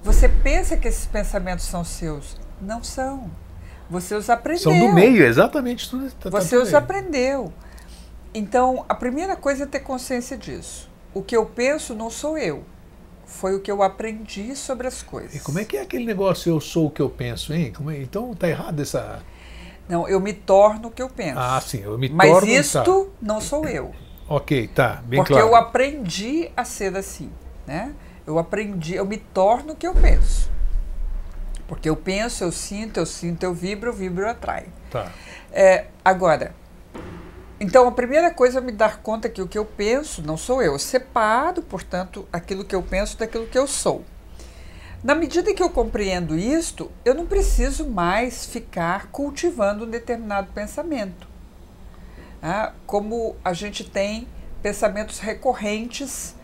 Você pensa que esses pensamentos são seus? Não são. Você os aprendeu. São do meio, exatamente. Tudo, tá, tá você os meio. aprendeu. Então, a primeira coisa é ter consciência disso. O que eu penso não sou eu. Foi o que eu aprendi sobre as coisas. E como é que é aquele negócio eu sou o que eu penso, hein? É, então tá errado essa não, eu me torno o que eu penso. Ah, sim, eu me Mas torno. Mas isto tá. não sou eu. Ok, tá, bem Porque claro. eu aprendi a ser assim, né? Eu aprendi, eu me torno o que eu penso. Porque eu penso, eu sinto, eu sinto, eu vibro, eu vibro, eu atraio. Tá. É, agora, então a primeira coisa é me dar conta que o que eu penso não sou eu. Eu separo, portanto, aquilo que eu penso daquilo que eu sou. Na medida que eu compreendo isto, eu não preciso mais ficar cultivando um determinado pensamento. Ah, como a gente tem pensamentos recorrentes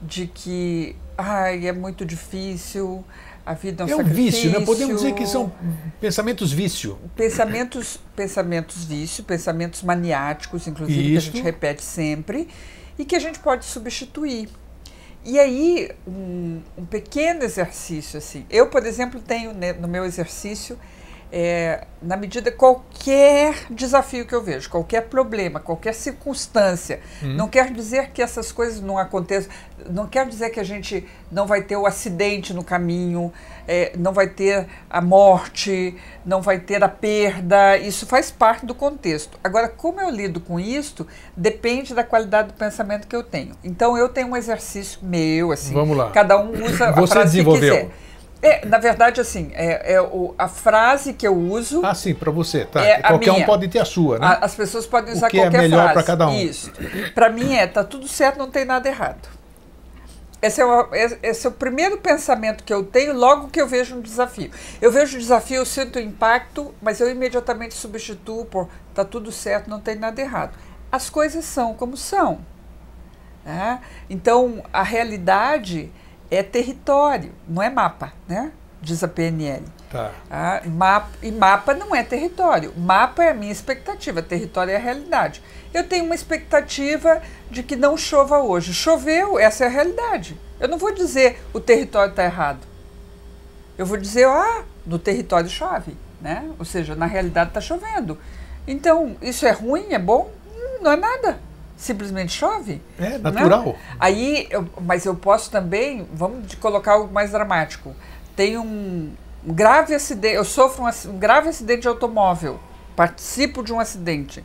de que ai, é muito difícil, a vida é um, é um vício, né? Podemos dizer que são pensamentos vício. Pensamentos, pensamentos vício, pensamentos maniáticos, inclusive, Isso. que a gente repete sempre, e que a gente pode substituir. E aí, um, um, pequeno exercício, assim. Eu, por exemplo, tenho né, no meu exercício, é, na medida qualquer desafio que eu vejo, qualquer problema, qualquer circunstância, hum. não quer dizer que essas coisas não aconteçam, não quer dizer que a gente não vai ter o acidente no caminho, é, não vai ter a morte, não vai ter a perda, isso faz parte do contexto. Agora, como eu lido com isso, depende da qualidade do pensamento que eu tenho. Então, eu tenho um exercício meu, assim. Vamos lá. Cada um usa Você a frase desenvolveu. que quiser. É, na verdade, assim, é, é o, a frase que eu uso. Ah, sim, para você, tá. É qualquer minha. um pode ter a sua, né? A, as pessoas podem usar o que qualquer é melhor para cada um. Isso. Para mim é, tá tudo certo, não tem nada errado. Esse é, o, esse é o primeiro pensamento que eu tenho logo que eu vejo um desafio. Eu vejo o desafio, eu sinto o impacto, mas eu imediatamente substituo por tá tudo certo, não tem nada errado. As coisas são como são. Né? Então, a realidade é território, não é mapa, né? Diz a PNL. Tá. Ah, mapa, e mapa não é território. Mapa é a minha expectativa, território é a realidade. Eu tenho uma expectativa de que não chova hoje. Choveu, essa é a realidade. Eu não vou dizer o território está errado. Eu vou dizer, ah, no território chove, né? Ou seja, na realidade está chovendo. Então, isso é ruim, é bom? Hum, não é nada. Simplesmente chove. É né? natural. Aí, eu, mas eu posso também, vamos colocar algo mais dramático. Tem um, grave acidente, eu sofro um, um grave acidente de automóvel, participo de um acidente.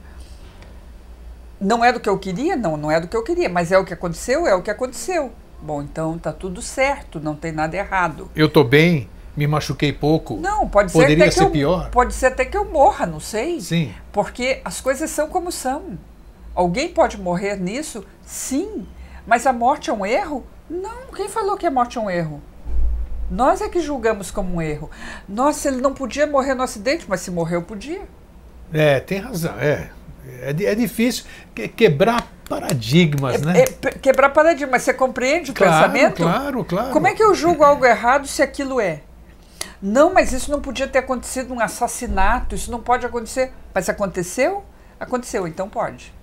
Não é do que eu queria? Não, não é do que eu queria, mas é o que aconteceu, é o que aconteceu. Bom, então tá tudo certo, não tem nada errado. Eu tô bem, me machuquei pouco. Não, pode ser Poderia até que ser eu, pior. Pode ser até que eu morra, não sei. Sim. Porque as coisas são como são. Alguém pode morrer nisso? Sim. Mas a morte é um erro? Não. Quem falou que a morte é um erro? Nós é que julgamos como um erro. Nossa, ele não podia morrer no acidente, mas se morreu, podia. É, tem razão. É, é, é difícil que- quebrar paradigmas, né? É, quebrar paradigma. Mas você compreende o claro, pensamento? claro, claro. Como é que eu julgo algo errado se aquilo é? Não, mas isso não podia ter acontecido um assassinato, isso não pode acontecer. Mas aconteceu? Aconteceu, então pode.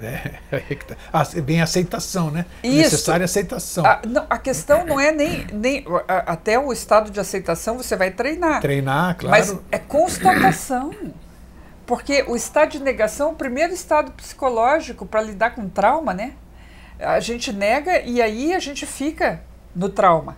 É, que tá. Ah, vem a aceitação, né? Isso. Necessária aceitação. A, não, a questão não é nem, nem a- até o estado de aceitação você vai treinar. Treinar, claro. Mas é constatação. Porque o estado de negação é o primeiro estado psicológico para lidar com trauma, né? A gente nega e aí a gente fica no trauma.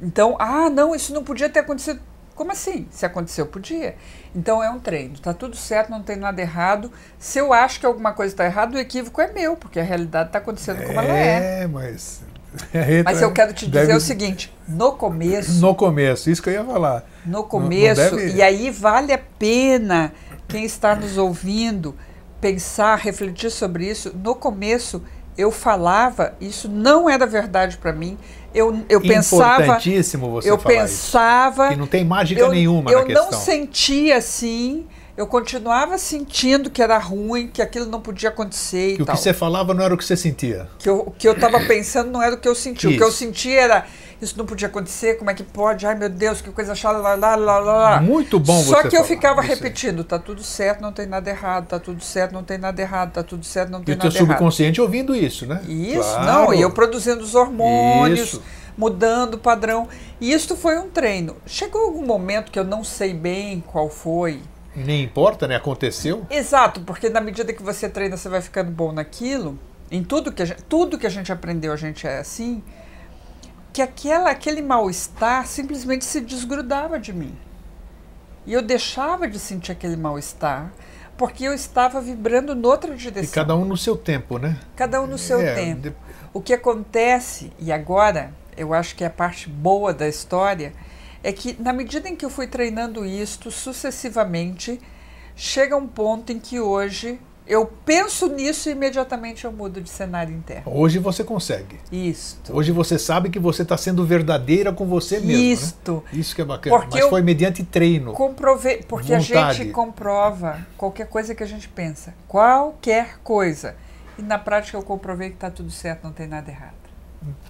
Então, ah, não, isso não podia ter acontecido. Como assim? Se aconteceu, podia. Então é um treino. Tá tudo certo, não tem nada errado. Se eu acho que alguma coisa está errada, o equívoco é meu, porque a realidade está acontecendo como ela é. É, mas. Mas eu quero te dizer Deve- o seguinte: no começo, No começo, isso que eu ia falar. no não começo, deve- e aí vale a pena quem está nos ouvindo pensar, refletir sobre isso. No começo, eu falava, isso não era verdade para mim. Eu, eu pensava, Importantíssimo você eu falar isso. pensava, Que não tem mágica eu, nenhuma eu na questão. não sentia assim. Eu continuava sentindo que era ruim, que aquilo não podia acontecer e Que o tal. que você falava não era o que você sentia. que eu, o que eu estava pensando não era o que eu senti. O que eu Isso. senti era isso não podia acontecer, como é que pode? Ai meu Deus, que coisa chata, lá, lá, lá, lá. Muito bom Só você que eu ficava aí. repetindo, tá tudo certo, não tem nada errado, tá tudo certo, não tem nada errado, tá tudo certo, não E tem o teu nada errado. subconsciente ouvindo isso, né? Isso, Claro. não, e eu produzindo os hormônios, Isso. mudando o padrão. E isso foi um treino. Chegou algum momento que eu não sei bem qual foi, Nem importa, né? Aconteceu. Exato, porque na medida que você treina, você vai ficando bom naquilo. Em tudo que a gente, tudo que a gente aprendeu, a gente é assim. Que aquela, aquele mal-estar simplesmente se desgrudava de mim. E eu deixava de sentir aquele mal-estar, porque eu estava vibrando noutra E direção. cada um no seu tempo, né? Cada um no seu É, tempo. de- O que acontece, e agora eu acho que é a parte boa da história, é que na medida em que eu fui treinando isto sucessivamente, chega um ponto em que hoje eu penso nisso e imediatamente eu mudo de cenário interno. Hoje você consegue. Isto. Hoje você sabe que você está sendo verdadeira com você mesmo. né? Isto. Isso que é bacana. Porque Mas foi mediante treino. Comprovei, porque a Vontade. gente comprova qualquer coisa que a gente pensa. Qualquer coisa. E na prática eu comprovei que está tudo certo, não tem nada errado.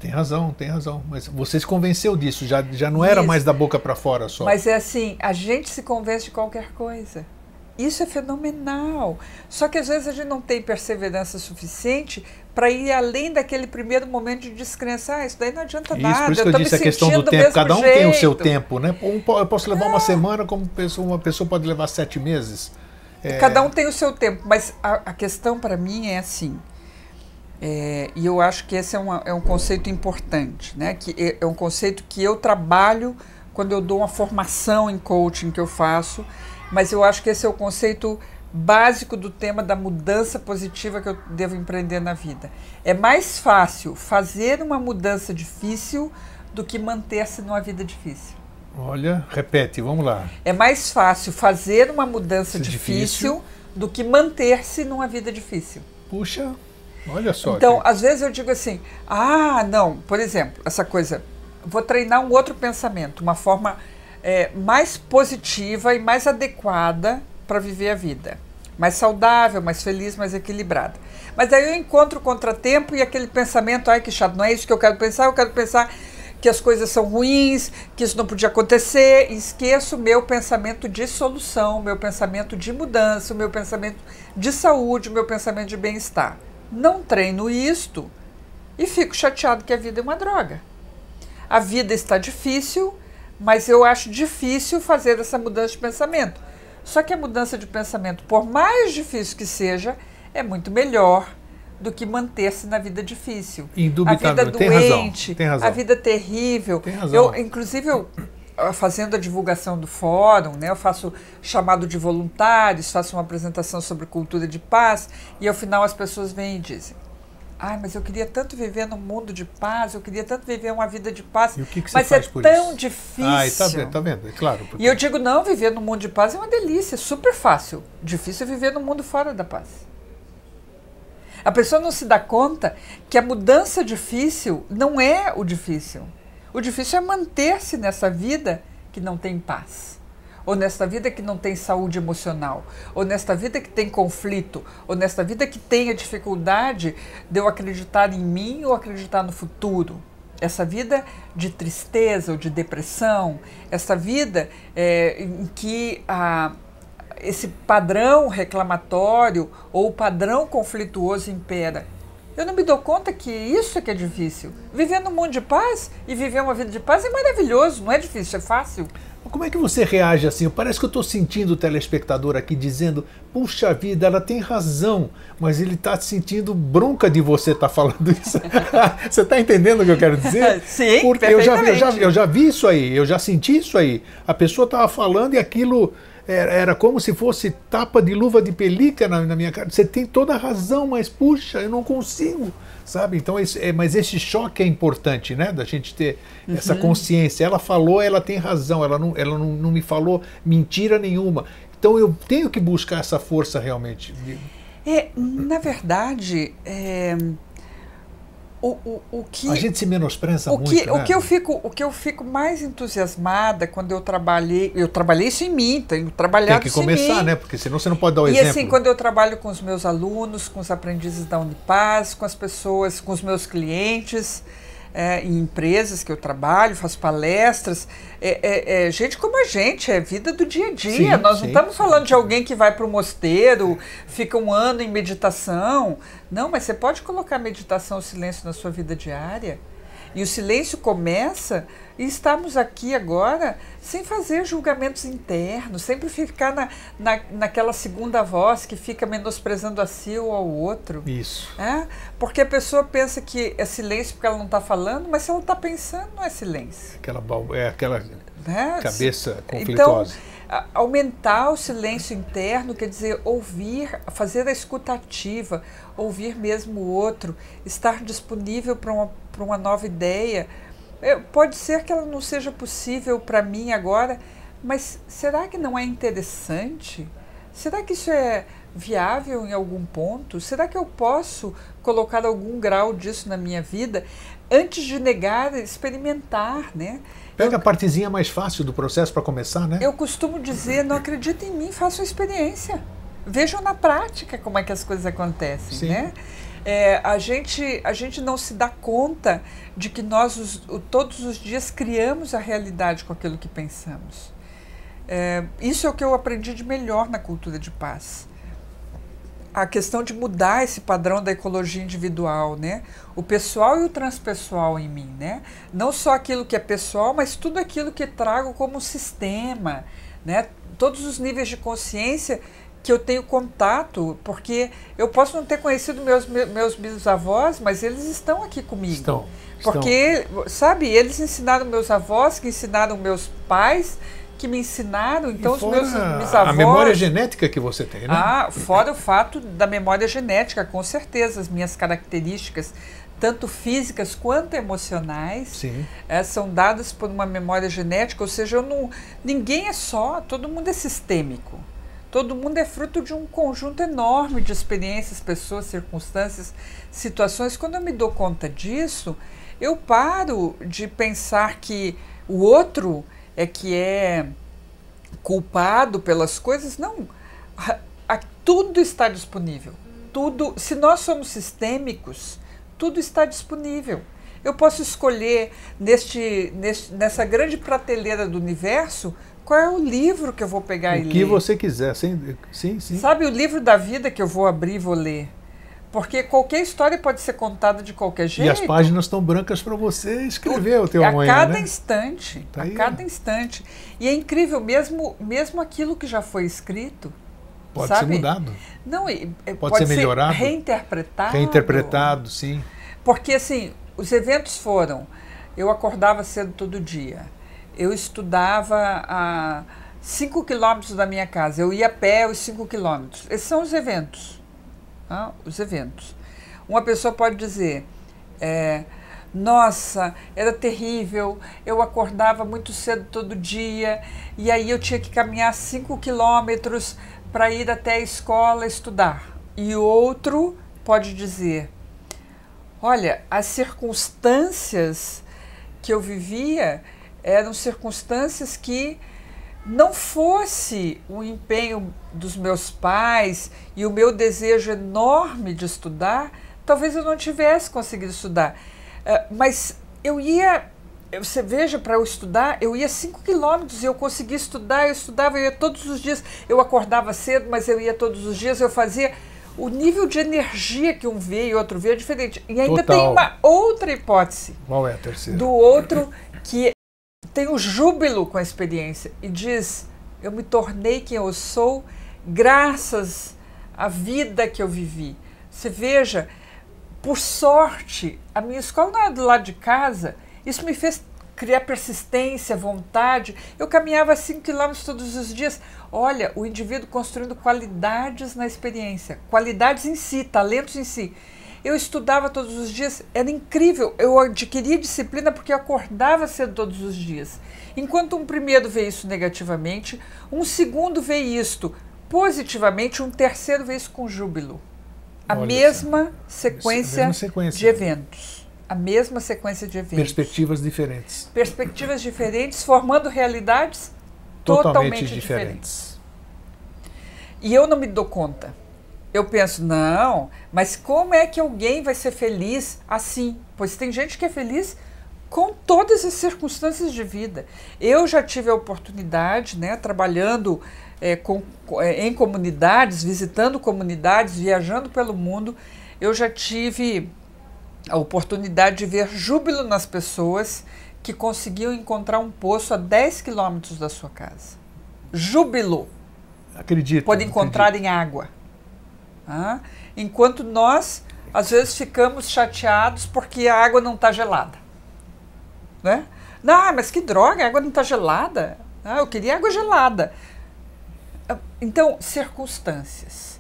Tem razão, tem razão. Mas você se convenceu disso, já, já não era Isso. mais da boca para fora só. Mas é assim, a gente se convence de qualquer coisa. Isso é fenomenal. Só que às vezes a gente não tem perseverança suficiente para ir além daquele primeiro momento de descrença. Ah, isso daí não adianta Isso, nada. por isso que eu eu disse a questão do tempo. Cada um tem o seu jeito. tempo, né? Eu posso levar uma semana, como uma pessoa pode levar sete meses. É, Cada um tem o seu tempo, mas a, a questão para mim é assim. é, e eu acho que esse é, uma- é um conceito importante, né? Que é, é um conceito que eu trabalho quando eu dou uma formação em coaching que eu faço, mas eu acho que esse é o conceito básico do tema da mudança positiva que eu devo empreender na vida. É mais fácil fazer uma mudança difícil do que manter-se numa vida difícil. Olha, repete, vamos lá. É mais fácil fazer uma mudança difícil, difícil. do que manter-se numa vida difícil. Puxa, olha só. Então, que- às vezes eu digo assim: ah, não, por exemplo, essa coisa, vou treinar um outro pensamento, uma forma é, mais positiva e mais adequada para viver a vida. Mais saudável, mais feliz, mais equilibrada. Mas aí eu encontro o contratempo e aquele pensamento, ai que chato, não é isso que eu quero pensar, eu quero pensar que as coisas são ruins, que isso não podia acontecer, esqueço meu pensamento de solução, meu pensamento de mudança, meu pensamento de saúde, meu pensamento de bem-estar. Não treino isto e fico chateado que a vida é uma droga. A vida está difícil, mas eu acho difícil fazer essa mudança de pensamento. Só que a mudança de pensamento, por mais difícil que seja, é muito melhor do que manter-se na vida difícil. A vida doente, tem razão. a vida terrível. Tem razão. Eu, inclusive, eu, fazendo a divulgação do fórum, né, eu faço chamado de voluntários, faço uma apresentação sobre cultura de paz, e ao final as pessoas vêm e dizem: Ai, mas eu queria tanto viver num mundo de paz, eu queria tanto viver uma vida de paz. E o que, que você mas faz é por tão isso? difícil. Ah, tá vendo, tá vendo, é claro. porque- E eu digo, não, viver num mundo de paz é uma delícia, super fácil. Difícil é viver num mundo fora da paz. A pessoa não se dá conta que a mudança difícil não é o difícil. O difícil é manter-se nessa vida que não tem paz. Ou nesta vida que não tem saúde emocional, ou nesta vida que tem conflito, ou nesta vida que tem a dificuldade de eu acreditar em mim ou acreditar no futuro. Essa vida de tristeza ou de depressão, essa vida é, em que a, esse padrão reclamatório ou padrão conflituoso impera. Eu não me dou conta que isso é que é difícil. Viver num mundo de paz e viver uma vida de paz é maravilhoso, não é difícil, é fácil. Como é que você reage assim? Parece que eu estou sentindo o telespectador aqui dizendo: puxa vida, ela tem razão, mas ele está sentindo bronca de você estar falando isso. você está entendendo o que eu quero dizer? Sim, Porque eu já, vi- eu, já, eu já vi isso aí, eu já senti isso aí. A pessoa estava falando e aquilo era, era como se fosse tapa de luva de pelica na, na minha cara. Você tem toda a razão, mas puxa, eu não consigo. Sabe? Então, esse, é, mas esse choque é importante, né? Da gente ter essa Uhum. consciência. Ela falou, ela tem razão, ela não, ela não, não me falou mentira nenhuma. Então eu tenho que buscar essa força realmente. É, na verdade, é, o, o, o que. A gente se menospreza o muito. que, né? o, que eu fico, o que eu fico mais entusiasmada quando eu trabalhei, eu trabalhei isso em mim, tenho trabalhado Tem que começar, né? Porque senão você não pode dar o E exemplo. assim, quando eu trabalho com os meus alunos, com os aprendizes da Unipaz, com as pessoas, com os meus clientes, é, em empresas que eu trabalho, faço palestras, é, é- é gente como a gente, é vida do dia a dia. Sim, Nós não sim, estamos sim. falando de alguém que vai para o mosteiro, fica um ano em meditação. Não, mas você pode colocar meditação, silêncio na sua vida diária. E o silêncio começa e estamos aqui agora sem fazer julgamentos internos, sempre ficar na, na, naquela segunda voz que fica menosprezando a si ou ao outro. Isso. É? Porque a pessoa pensa que é silêncio porque ela não está falando, mas se ela está pensando, não é silêncio. Aquela, é, aquela Né? cabeça Então, conflituosa. a- aumentar o silêncio interno quer dizer ouvir, fazer a escuta ativa, ouvir mesmo o outro, estar disponível para uma, pra uma nova ideia. É, pode ser que ela não seja possível para mim agora, mas será que não é interessante? Será que isso é viável em algum ponto? Será que eu posso colocar algum grau disso na minha vida? Antes de negar, experimentar, né? Pega a partezinha mais fácil do processo para começar, né? Eu costumo dizer, não acreditem em mim, façam experiência. Vejam na prática como é que as coisas acontecem, Sim. né? É, a, gente, a gente não se dá conta de que nós os- o- todos os dias criamos a realidade com aquilo que pensamos. É, isso é o que eu aprendi de melhor na cultura de paz. A questão de mudar esse padrão da ecologia individual, né? O pessoal e o transpessoal em mim, né? Não só aquilo que é pessoal, mas tudo aquilo que trago como sistema, né? Todos os níveis de consciência que eu tenho contato, porque eu posso não ter conhecido meus me- meus bisavós, mas eles estão aqui comigo. Estão, estão. Porque, sabe, eles ensinaram meus avós, que ensinaram meus pais, que me ensinaram, então os meus bisavós. A memória genética que você tem, né? Ah, fora o fato da memória genética, com certeza, as minhas características, tanto físicas quanto emocionais, Sim. eh, são dadas por uma memória genética, ou seja, eu não, ninguém é só, todo mundo é sistêmico. Todo mundo é fruto de um conjunto enorme de experiências, pessoas, circunstâncias, situações. Quando eu me dou conta disso, eu paro de pensar que o outro é que é culpado pelas coisas. Não. Tudo está disponível. Tudo. Se nós somos sistêmicos, tudo está disponível. Eu posso escolher neste, neste, nessa grande prateleira do universo qual é o livro que eu vou pegar o e ler. O que você quiser, sim, sim, sim. Sabe o livro da vida que eu vou abrir e vou ler? Porque qualquer história pode ser contada de qualquer jeito. E as páginas estão brancas para você escrever o, teu a amanhã, cada né? instante, Tá a aí. cada instante. E é incrível, mesmo, mesmo aquilo que já foi escrito, Pode sabe? ser mudado, Não, e- e Pode ser melhorado, reinterpretado. reinterpretado, sim. Porque assim, os eventos foram, eu acordava cedo todo dia, eu estudava a 5 quilômetros da minha casa, eu ia a pé os 5 quilômetros. Esses são os eventos. Os eventos. Uma pessoa pode dizer, é, nossa, era terrível, eu acordava muito cedo todo dia, e aí eu tinha que caminhar 5 quilômetros para ir até a escola estudar. E outro pode dizer, Olha, as circunstâncias que eu vivia eram circunstâncias que não fosse o empenho dos meus pais e o meu desejo enorme de estudar, talvez eu não tivesse conseguido estudar. Eh, mas eu ia, você veja, para eu estudar, eu ia 5 quilômetros e eu conseguia estudar, eu estudava, eu ia todos os dias, eu acordava cedo, mas eu ia todos os dias, eu fazia o nível de energia que um vê e outro vê é diferente. E ainda Total. tem uma outra hipótese Qual é a terceira? do outro que tem o júbilo com a experiência e diz: Eu me tornei quem eu sou graças à vida que eu vivi. Você veja, por sorte, a minha escola não era do lado de casa, isso me fez criar persistência, vontade. Eu caminhava 5 quilômetros todos os dias. Olha, o indivíduo construindo qualidades na experiência, qualidades em si, talentos em si. Eu estudava todos os dias, era incrível. Eu adquiria disciplina porque eu acordava cedo todos os dias. Enquanto um primeiro vê isso negativamente, um segundo vê isto positivamente, um terceiro vê isso com júbilo. A Olha mesma sequência, mesma sequência. de eventos. A mesma sequência de eventos. Perspectivas diferentes. Perspectivas diferentes, formando realidades Totalmente, totalmente, diferentes. diferentes. E eu não me dou conta. Eu penso, não, mas como é que alguém vai ser feliz assim? Pois tem gente que é feliz com todas as circunstâncias de vida. Eu já tive a oportunidade, né, trabalhando é, com, é, em comunidades, visitando comunidades, viajando pelo mundo, eu já tive a oportunidade de ver júbilo nas pessoas que conseguiam encontrar um poço a 10 quilômetros da sua casa. Júbilo Acredito. pode encontrar acredito. em água. Ah, Enquanto nós, às vezes, ficamos chateados porque a água não está gelada. Né? Não, mas que droga, a água não está gelada. Ah, eu queria água gelada. Ah, Então, circunstâncias.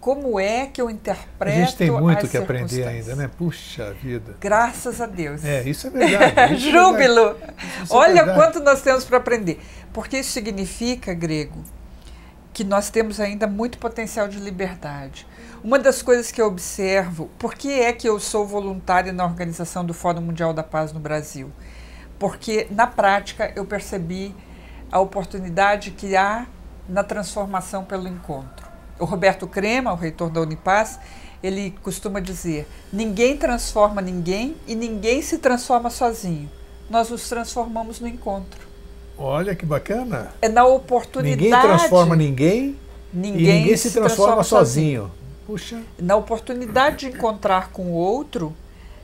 Como é que eu interpreto A gente tem muito que aprender ainda, né? Puxa vida. Graças a Deus. É, isso é verdade. isso é Júbilo! verdade. Isso é Olha verdade. quanto nós temos para aprender. Porque isso significa, grego, que nós temos ainda muito potencial de liberdade. Uma das coisas que eu observo, por que é que eu sou voluntária na organização do Fórum Mundial da Paz no Brasil? Porque, na prática, eu percebi a oportunidade que há na transformação pelo encontro. O Roberto Crema, o reitor da Unipaz, ele costuma dizer: ninguém transforma ninguém e ninguém se transforma sozinho. Nós nos transformamos no encontro. Olha que bacana. É na oportunidade. Ninguém transforma ninguém ninguém e ninguém se, transforma, sozinho. Puxa. Na oportunidade de encontrar com o outro,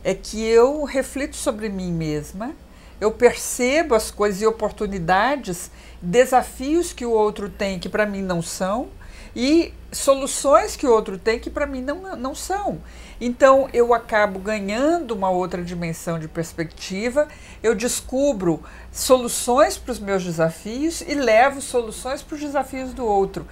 é que eu reflito sobre mim mesma, eu percebo as coisas e oportunidades, desafios que o outro tem que para mim não são, e soluções que o outro tem que para mim não, não são. Então eu acabo ganhando uma outra dimensão de perspectiva, eu descubro soluções para os meus desafios e levo soluções para os desafios do outro.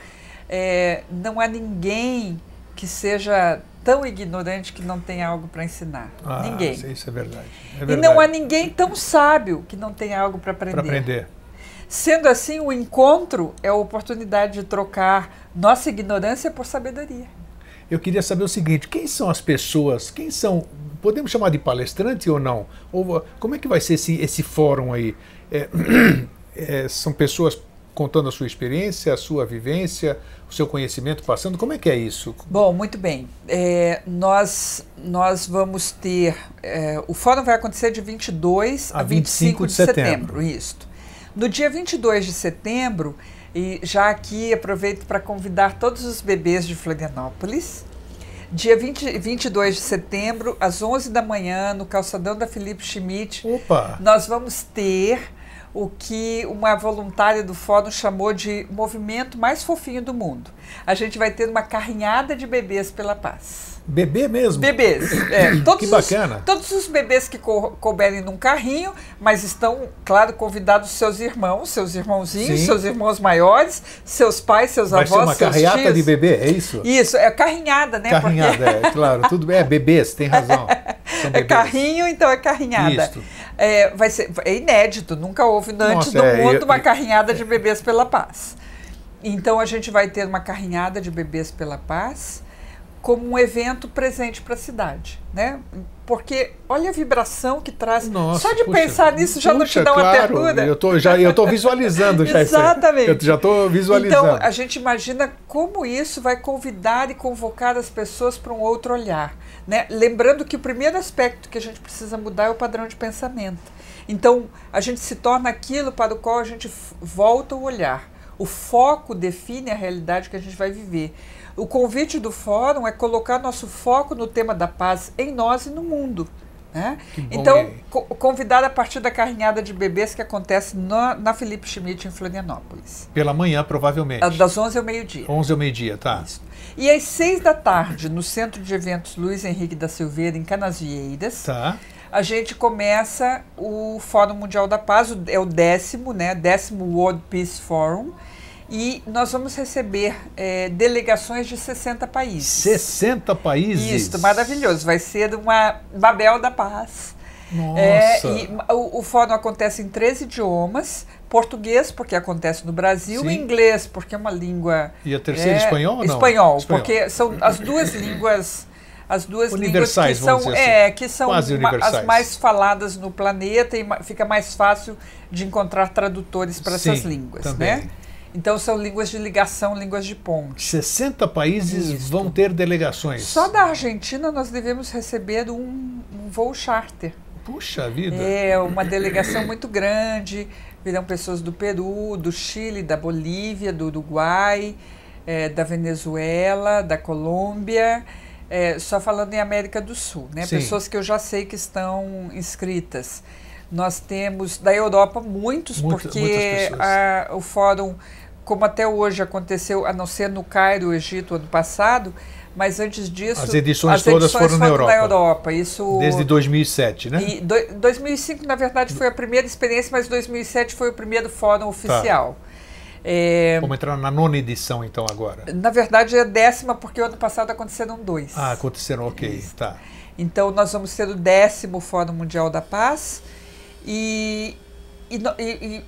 É, não há ninguém que seja tão ignorante que não tenha algo para ensinar. Ah, ninguém. Isso é verdade. É E verdade. não há ninguém tão sábio que não tenha algo para aprender. Para aprender. Sendo assim, o encontro é a oportunidade de trocar nossa ignorância por sabedoria. Eu queria saber o seguinte: quem são as pessoas? Quem são? Podemos chamar de palestrante ou não? Ou como é que vai ser esse, esse fórum aí? É, é, são pessoas contando a sua experiência, a sua vivência, o seu conhecimento passando. Como é que é isso? Bom, muito bem. É, nós, nós vamos ter. É, o fórum vai acontecer de 22 a, a 25, 25 de setembro. setembro. Isso. No dia 22 de setembro, e já aqui aproveito para convidar todos os bebês de Florianópolis. Dia 20, 22 de setembro, às 11 da manhã, no calçadão da Felipe Schmidt, Opa. nós vamos ter o que uma voluntária do fórum chamou de movimento mais fofinho do mundo. A gente vai ter uma carrinhada de bebês pela paz. Bebê mesmo? Bebês. É, todos que bacana. Os, todos os bebês que co couberem num carrinho, mas estão, claro, convidados seus irmãos, seus irmãozinhos, Sim. seus irmãos maiores, seus pais, seus vai avós, ser uma carreata de bebê, é isso? Isso, é carrinhada, né? Carrinhada, Porque... é, claro. Tudo é bebês, tem razão. É carrinho, então é carrinhada. Isso. É, vai ser, é inédito, nunca houve antes Nossa, do é, mundo eu, uma carrinhada de bebês pela paz. Então a gente vai ter uma carrinhada de bebês pela paz como um evento presente para a cidade, né? Porque olha a vibração que traz. Nossa, Só de puxa, pensar nisso já puxa, não te dá uma claro, ternura. Eu tô já eu tô visualizando já Exatamente. Eu já estou visualizando. Então a gente imagina como isso vai convidar e convocar as pessoas para um outro olhar, né? Lembrando que o primeiro aspecto que a gente precisa mudar é o padrão de pensamento. Então a gente se torna aquilo para o qual a gente volta o olhar. O foco define a realidade que a gente vai viver. O convite do fórum é colocar nosso foco no tema da paz em nós e no mundo. Né? Então, co convidar a partir da carrinhada de bebês que acontece na, na Felipe Schmidt, em Florianópolis. Pela manhã, provavelmente. Das 11 ao meio-dia. 11 ao meio-dia, tá. Isso. E às 6 da tarde, no Centro de Eventos Luiz Henrique da Silveira, em Canasvieiras, tá. a gente começa o Fórum Mundial da Paz, é o décimo, né? Décimo World Peace Forum e nós vamos receber é, delegações de 60 países. 60 países? Isso, maravilhoso. Vai ser uma Babel da Paz. Nossa. É, e o, o fórum acontece em três idiomas: português, porque acontece no Brasil, Sim. inglês, porque é uma língua. E a terceira, é, espanhol ou não? Espanhol, espanhol, porque são as duas línguas. As duas universais, línguas que são, assim. é, que são as mais faladas no planeta e fica mais fácil de encontrar tradutores para essas línguas, também. né? Então são línguas de ligação, línguas de ponte. 60 países Isso. vão ter delegações. Só da Argentina nós devemos receber um, um voo charter. Puxa vida! É, uma delegação muito grande. Virão pessoas do Peru, do Chile, da Bolívia, do Uruguai, é, da Venezuela, da Colômbia. É, só falando em América do Sul, né? Sim. Pessoas que eu já sei que estão inscritas. Nós temos da Europa muitos, Muita, porque a, o fórum como até hoje aconteceu, a não ser no Cairo, Egito, ano passado, mas antes disso. As edições as todas edições foram, na Europa. Na Europa. Isso, Desde 2007, né? E do, 2005, na verdade, foi a primeira experiência, mas 2007 foi o primeiro fórum oficial. Tá. É, Vamos entrar na nona edição, então, agora. Na verdade, é a décima, porque o ano passado aconteceram dois. Ah, aconteceram, ok. Isso. Tá. Então, nós vamos ter o décimo Fórum Mundial da Paz. E, e, e,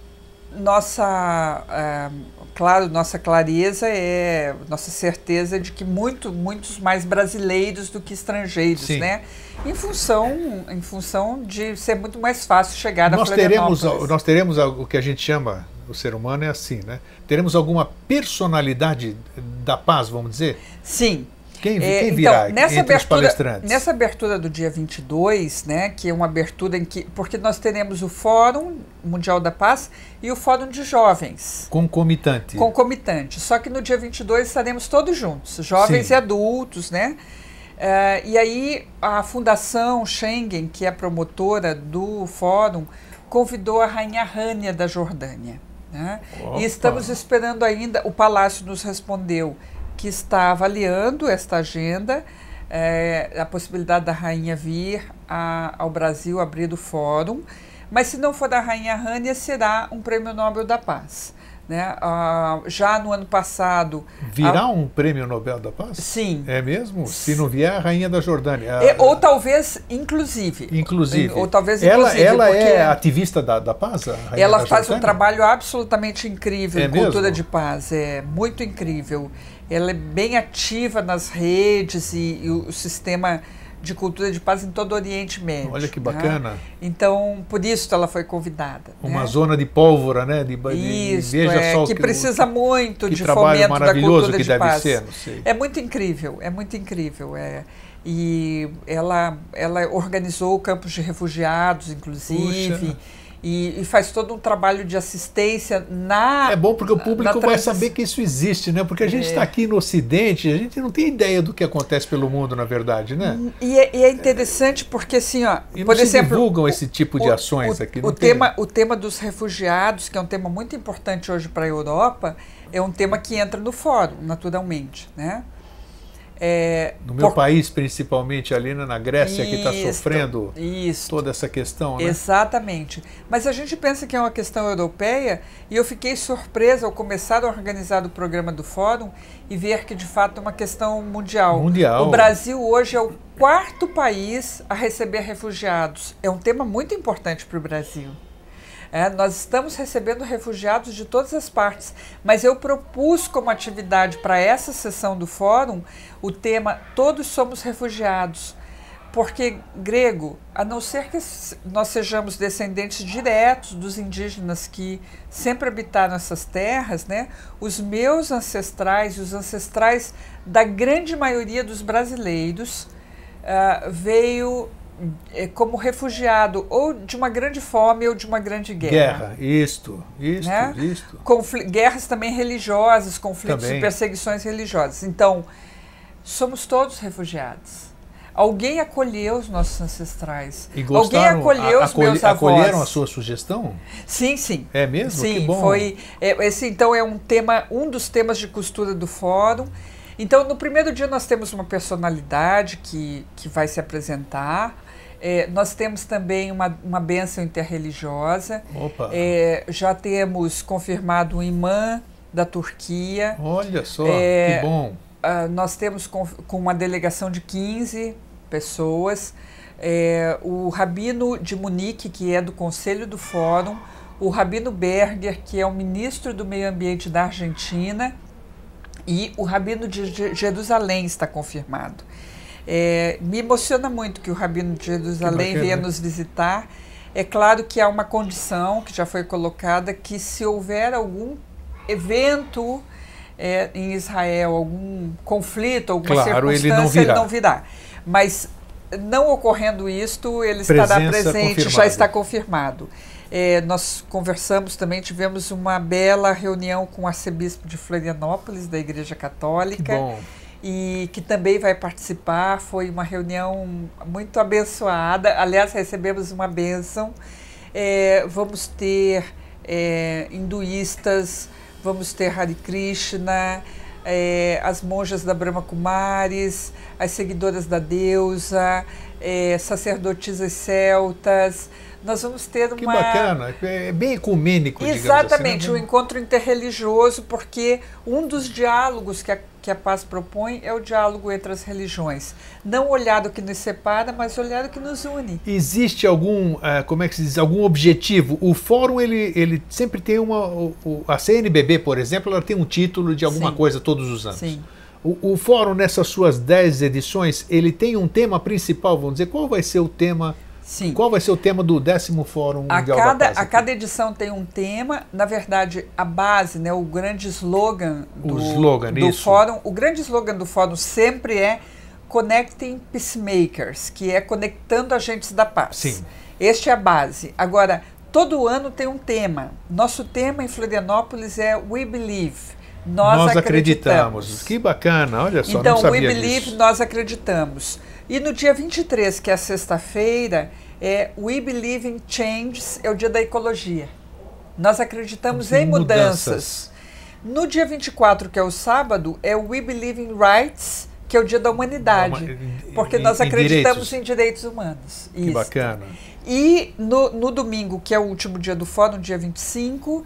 nossa, é, claro, nossa clareza é nossa certeza de que muito, muitos mais brasileiros do que estrangeiros, Sim. né? Em função, em função de ser muito mais fácil chegar nós teremos Nós teremos o que a gente chama, o ser humano é assim, né? Teremos alguma personalidade da paz, vamos dizer? Sim. Quem, é, quem virá então, nessa abertura? Nessa abertura do dia 22, né, que é uma abertura em que... Porque nós teremos o Fórum Mundial da Paz e o Fórum de Jovens. Concomitante. Concomitante. Só que no dia 22 estaremos todos juntos, jovens Sim. e adultos, né? Uh, e aí a Fundação Schengen, que é promotora do fórum, convidou a Rainha Rânia da Jordânia. Né? E estamos esperando ainda, o Palácio nos respondeu que está avaliando esta agenda, é, a possibilidade da rainha vir a, ao Brasil abrir o fórum, mas se não for da rainha Rania, será um prêmio Nobel da Paz. Né? Ah, já no ano passado. Virá a... um prêmio Nobel da Paz? Sim. É mesmo? Se não vier, a rainha da Jordânia. A... É, ou talvez, inclusive. Inclusive. Ou talvez, ela, Ela é ativista da, da paz? ela faz Jordânia? um trabalho absolutamente incrível é em cultura de paz. É muito incrível ela é bem ativa nas redes e, e o, sistema de cultura de paz em todo o Oriente Médio. Olha que bacana. Né? Então, por isso ela foi convidada. Uma né? zona de pólvora, né? De, isso, de, veja é, só que, que precisa muito que de fomento da cultura que de deve paz. Ser. É muito incrível, é muito incrível. É. E ela, ela organizou campos de refugiados, inclusive. Puxa e, e, faz todo um trabalho de assistência na. É bom porque o público vai saber que isso existe, né? Porque a gente está é. aqui no Ocidente, a gente não tem ideia do que acontece pelo mundo, na verdade, né? E é, e é interessante porque, assim, ó, e por exemplo. Divulgam esse tipo de ações o, aqui. o, tema, o tema dos refugiados, que é um tema muito importante hoje para a Europa, é um tema que entra no fórum, naturalmente, né? É, no meu por... país, principalmente ali na Grécia, que está sofrendo isto, toda essa questão. Né? Exatamente. Mas a gente pensa que é uma questão europeia e eu fiquei surpresa ao começar a organizar o programa do Fórum e ver que de fato é uma questão mundial. Mundial. O Brasil hoje é o quarto país a receber refugiados. É um tema muito importante para o Brasil. É, nós estamos recebendo refugiados de todas as partes, mas eu propus como atividade para essa sessão do fórum o tema Todos somos refugiados. Porque, grego, a não ser que nós sejamos descendentes diretos dos indígenas que sempre habitaram essas terras, né, os meus ancestrais e os ancestrais da grande maioria dos brasileiros uh, veio como refugiado ou de uma grande fome ou de uma grande guerra. Guerra, isto, isto, né? isto. Confl guerras também religiosas, conflitos também. e perseguições religiosas. Então, somos todos refugiados. Alguém acolheu os nossos ancestrais. E gostaram, Alguém acolheu a, os meus avós. Acolheram a sua sugestão? Sim, sim. É mesmo? Sim, que bom. foi. É, esse então é um tema, um dos temas de costura do fórum. Então, no primeiro dia nós temos uma personalidade que, que vai se apresentar. É, nós temos também uma, uma bênção interreligiosa. É, já temos confirmado um imã da Turquia. Olha só, é, que bom. Uh, nós temos com, com, uma delegação de 15 pessoas. É, o Rabino de Munique, que é do Conselho do Fórum, o Rabino Berger, que é o ministro do Meio Ambiente da Argentina, e o Rabino de Jerusalém está confirmado. É, me emociona muito que o Rabino de Jerusalém venha nos visitar. É claro que há uma condição que já foi colocada que se houver algum evento é, em Israel, algum conflito, alguma claro, circunstância, ele não, virá. ele não virá. Mas não ocorrendo isto, ele Presença estará presente, confirmado. já está confirmado. É, nós conversamos também, tivemos uma bela reunião com o arcebispo de Florianópolis, da Igreja Católica. Que bom e que também vai participar. Foi uma reunião muito abençoada. Aliás, recebemos uma bênção. É, vamos ter é, hinduístas, vamos ter Hare Krishna, é, as monjas da Brahma Kumaris, as seguidoras da deusa, é, sacerdotisas celtas. Nós vamos ter uma. Que bacana, é bem ecumênico, Exatamente, assim, né? um encontro interreligioso, porque um dos diálogos que a que a paz propõe é o diálogo entre as religiões. Não olhar o que nos separa, mas olhar o que nos une. Existe algum, uh, como é que se diz, algum objetivo? O fórum, ele, ele sempre tem uma... A CNBB, por exemplo, ela tem um título de alguma Sim. coisa todos os anos. Sim. O, o fórum, nessas suas dez edições, ele tem um tema principal, vamos dizer, qual vai ser o tema Sim. Qual vai ser o tema do décimo Fórum a Mundial cada, da Paz? A cada edição tem um tema. Na verdade, a base, né, o grande slogan do, o slogan, do isso. Fórum, o grande slogan do Fórum sempre é Connecting Peacemakers, que é conectando agentes da paz. Sim. Este é a base. Agora, todo ano tem um tema. Nosso tema em Florianópolis é We Believe. Nós, nós acreditamos. acreditamos. Que bacana, olha só, então, não sabia We Believe, disso. nós acreditamos. E no dia 23, que é sexta-feira, é We Believe in Changes, é o dia da ecologia. Nós acreditamos em, mudanças. mudanças. No dia 24, que é o sábado, é We Believe in Rights, que é o dia da humanidade. Porque nós acreditamos em direitos, em direitos humanos. Que Isso. bacana. E no, no domingo, que é o último dia do fórum, dia 25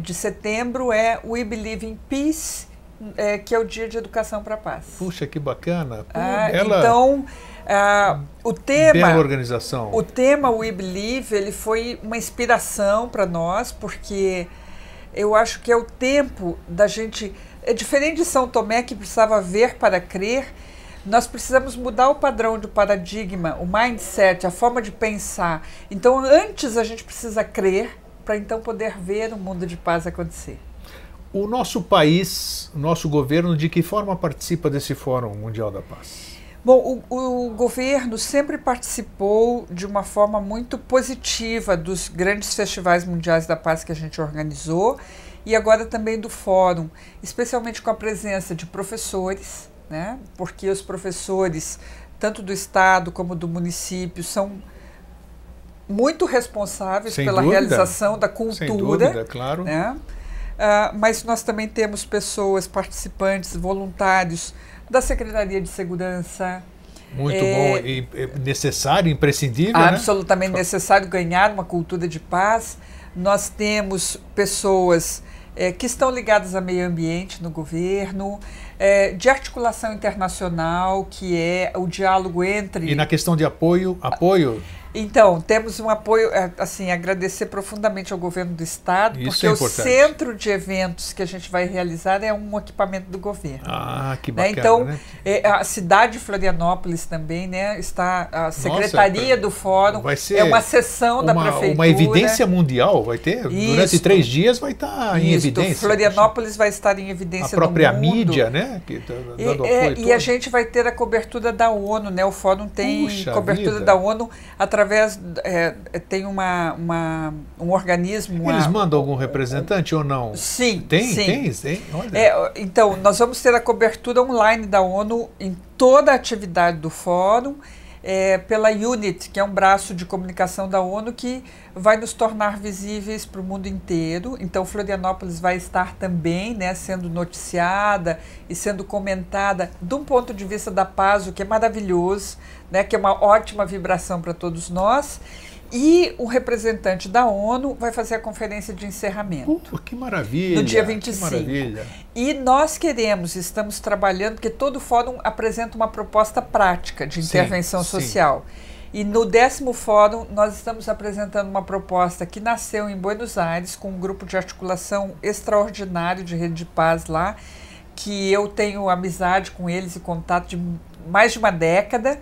de setembro, é We Believe in Peace é, que é o Dia de Educação para a Paz. Puxa, que bacana. Pô, ah, Então, ah, o tema... Bela organização. O tema We Believe, ele foi uma inspiração para nós, porque eu acho que é o tempo da gente... É diferente de São Tomé, que precisava ver para crer, Nós precisamos mudar o padrão do paradigma, o mindset, a forma de pensar. Então, antes a gente precisa crer para então poder ver o mundo de paz acontecer. O nosso país, nosso governo, de que forma participa desse Fórum Mundial da Paz? Bom, o, o, governo sempre participou de uma forma muito positiva dos grandes festivais mundiais da paz que a gente organizou e agora também do fórum, especialmente com a presença de professores, né? Porque os professores, tanto do estado como do município, são muito responsáveis Sem pela dúvida. realização da cultura, Sem dúvida, claro. né? Uh, mas nós também temos pessoas, participantes, voluntários da Secretaria de Segurança. Muito é, bom e necessário, imprescindível. né? Absolutamente né? necessário ganhar uma cultura de paz. Nós temos pessoas é, que estão ligadas ao meio ambiente no governo, é, de articulação internacional, que é o diálogo entre. E na questão de apoio, apoio. Então, temos um apoio, é, assim, agradecer profundamente ao governo do estado, Isso porque é o centro de eventos que a gente vai realizar é um equipamento do governo. Ah, que né? bacana, Então, né? é, a cidade de Florianópolis também, né? Está a secretaria Nossa, do fórum, vai ser é uma sessão da uma, prefeitura. uma evidência mundial, vai ter? Durante Isso. três dias vai estar em Isso, evidência. Florianópolis vai estar em A evidência própria no mundo. mídia, né? Que tá E, dando é, apoio e a gente vai ter a cobertura da ONU, né? O fórum tem Puxa cobertura vida. da ONU através é, tem uma, uma um organismo. uma- Eles mandam algum representante ou não? Sim, Tem, sim. tem, tem. Olha. É, então, nós vamos ter a cobertura online da ONU em toda a atividade do fórum, é, pela UNIT, que é um braço de comunicação da ONU que vai nos tornar visíveis para o mundo inteiro. Então, Florianópolis vai estar também né, sendo noticiada e sendo comentada de um ponto de vista da paz, o que é maravilhoso, né, que é uma ótima vibração para todos nós. E o representante da ONU vai fazer a conferência de encerramento. Pô, que maravilha. No dia que 25. maravilha. E nós queremos, estamos trabalhando, porque todo fórum apresenta uma proposta prática de Sim, intervenção sim. social. E no décimo fórum, nós estamos apresentando uma proposta que nasceu em Buenos Aires, com um grupo de articulação extraordinário de rede de paz lá, que eu tenho amizade com eles e contato de mais de uma década.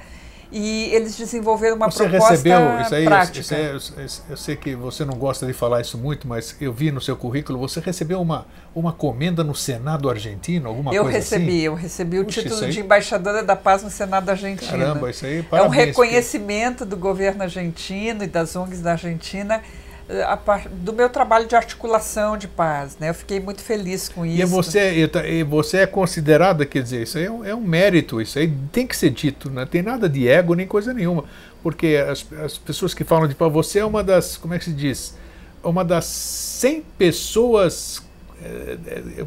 E eles desenvolveram uma você proposta recebeu isso aí? prática. isso é- eu, eu sei que você não gosta de falar isso muito, mas eu vi no seu currículo, você recebeu uma, uma comenda no Senado argentino, alguma eu coisa recebi, assim? eu recebi o Puxa, título isso aí- de embaixadora da paz no Senado argentino. Caramba, isso aí, É um parabéns, reconhecimento do governo argentino e das ONGs da Argentina par- do meu trabalho de articulação de paz. Né? Eu fiquei muito feliz com isso. E você, e você é considerada, quer dizer, isso aí é um, é um mérito, isso aí tem que ser dito, não tem nada de ego nem coisa nenhuma, porque as, as pessoas que falam de paz, você é uma das, como é que se diz, uma das 100 pessoas, eh, eh,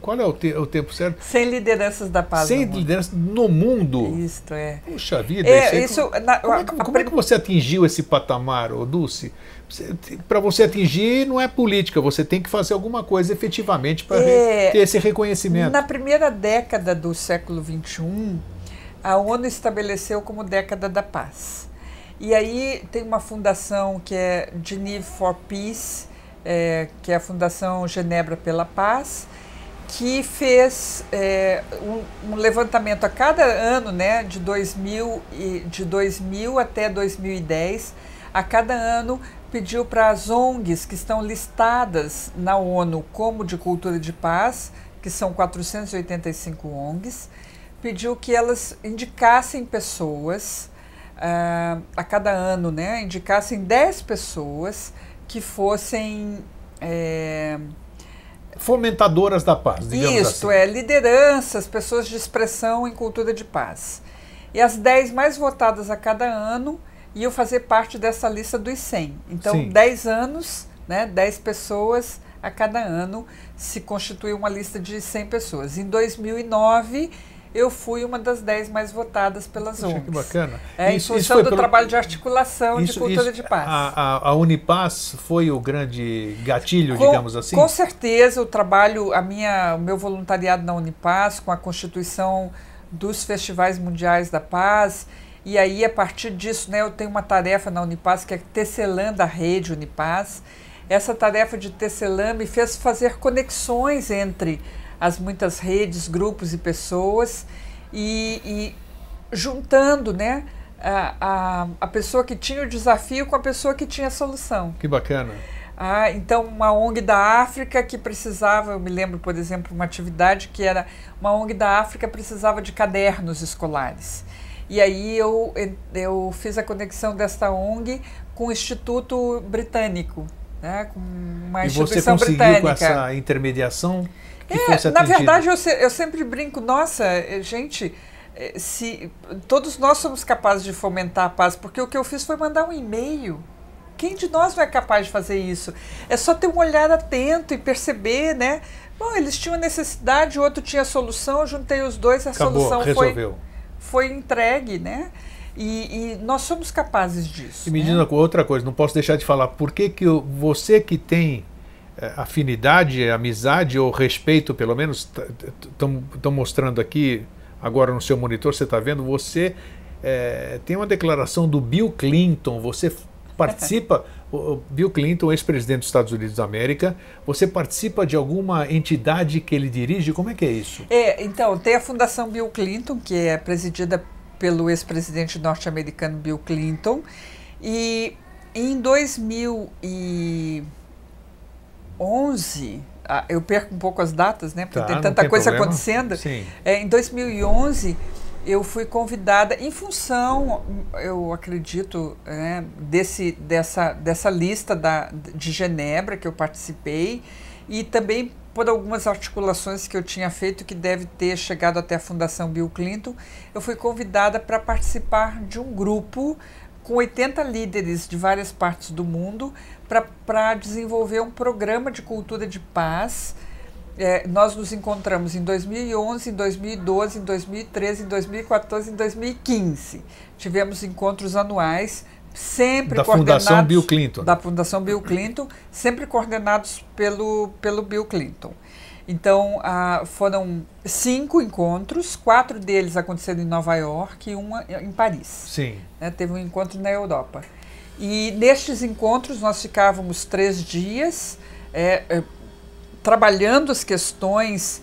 qual é o, te- o tempo certo? Sem lideranças da paz. 100 no mundo. lideranças no mundo. Isto é. Puxa vida, É, aí, isso, como, na- como é, a- que, a como é que você atingiu esse patamar, ô Dulce? Para você atingir não é política, você tem que fazer alguma coisa efetivamente para É, ter esse reconhecimento. Na primeira década do século XXI, a ONU estabeleceu como década da paz. E aí tem uma fundação que é Geneva for Peace, é, que é a Fundação Genebra pela Paz, que fez é, um, um levantamento a cada ano, né, de 2000, e, de 2000 até 2010, a cada ano pediu para as ONGs que estão listadas na ONU como de cultura de paz, que são 485 ONGs, pediu que elas indicassem pessoas ah, a cada ano, né, indicassem 10 pessoas que fossem é, Fomentadoras da paz, digamos isto assim. é, lideranças, pessoas de expressão em cultura de paz. E as 10 mais votadas a cada ano iam fazer parte dessa lista dos 100. Então, Sim. 10 anos, né, 10 pessoas a cada ano se constitui uma lista de 100 pessoas. Em 2009, eu fui uma das 10 mais votadas pelas ONGs. que bacana. É, Isso- em função do pelo- trabalho de articulação de Isso- cultura isso- de paz. A, a, a Unipaz foi o grande gatilho, Com- digamos assim? Com certeza, o trabalho, a minha, o meu voluntariado na Unipaz, com a constituição dos festivais mundiais da paz, e aí a partir disso, né, eu tenho uma tarefa na Unipaz que é tecelando a rede Unipaz. Essa tarefa de tecelã me fez fazer conexões entre as muitas redes, grupos e pessoas. e, e juntando né, a, a, a pessoa que tinha o desafio com a pessoa que tinha a solução. Que bacana. Ah, então, uma ONG da África que precisava, eu me lembro, por exemplo, uma atividade que era uma ONG da África precisava de cadernos escolares. E aí eu, eu fiz a conexão desta ONG com o Instituto Britânico, né, com uma e instituição você conseguiu britânica. com essa intermediação que é, fosse na verdade, eu, se, eu sempre brinco, nossa, eh, gente, eh, se todos nós somos capazes de fomentar a paz, porque o que eu fiz foi mandar um e-mail. Quem de nós não é capaz de fazer isso? É só ter um olhar atento e perceber, né? Bom, eles tinham necessidade, o outro tinha solução, eu juntei os dois, a Acabou, solução resolveu. foi, foi entregue, né? E, e, nós somos capazes disso. E me né? diz uma outra coisa, não posso deixar de falar, por que, que eu, você que tem é, afinidade, amizade ou respeito, pelo menos, estão mostrando aqui, agora no seu monitor, você está vendo, você é, tem uma declaração do Bill Clinton, você participa, Bill Clinton, ex-presidente dos Estados Unidos da América, você participa de alguma entidade que ele dirige? Como é que é isso? É, então, tem a Fundação Bill Clinton, que é presidida pelo ex-presidente norte-americano Bill Clinton, e em 2011, ah, eu perco um pouco as datas, né? Porque Tá, tem tanta tem coisa problema. acontecendo. Sim. É, em 2011, eu fui convidada, em função, eu acredito, né, desse, dessa, dessa lista da, de Genebra que eu participei, e também por algumas articulações que eu tinha feito que deve ter chegado até a Fundação Bill Clinton, eu fui convidada para participar de um grupo com 80 líderes de várias partes do mundo para desenvolver um programa de cultura de paz. É, nós nos encontramos em 2011, em 2012, em 2013, em 2014, em 2015. Tivemos encontros anuais sempre Da coordenados Fundação Bill Clinton. da Fundação Bill Clinton, sempre coordenados pelo, pelo Bill Clinton. Então, ah, foram cinco encontros, quatro deles aconteceram em Nova York e uma em Paris. Sim. né? Teve um encontro na Europa. E nestes encontros nós ficávamos três dias é, é, trabalhando as questões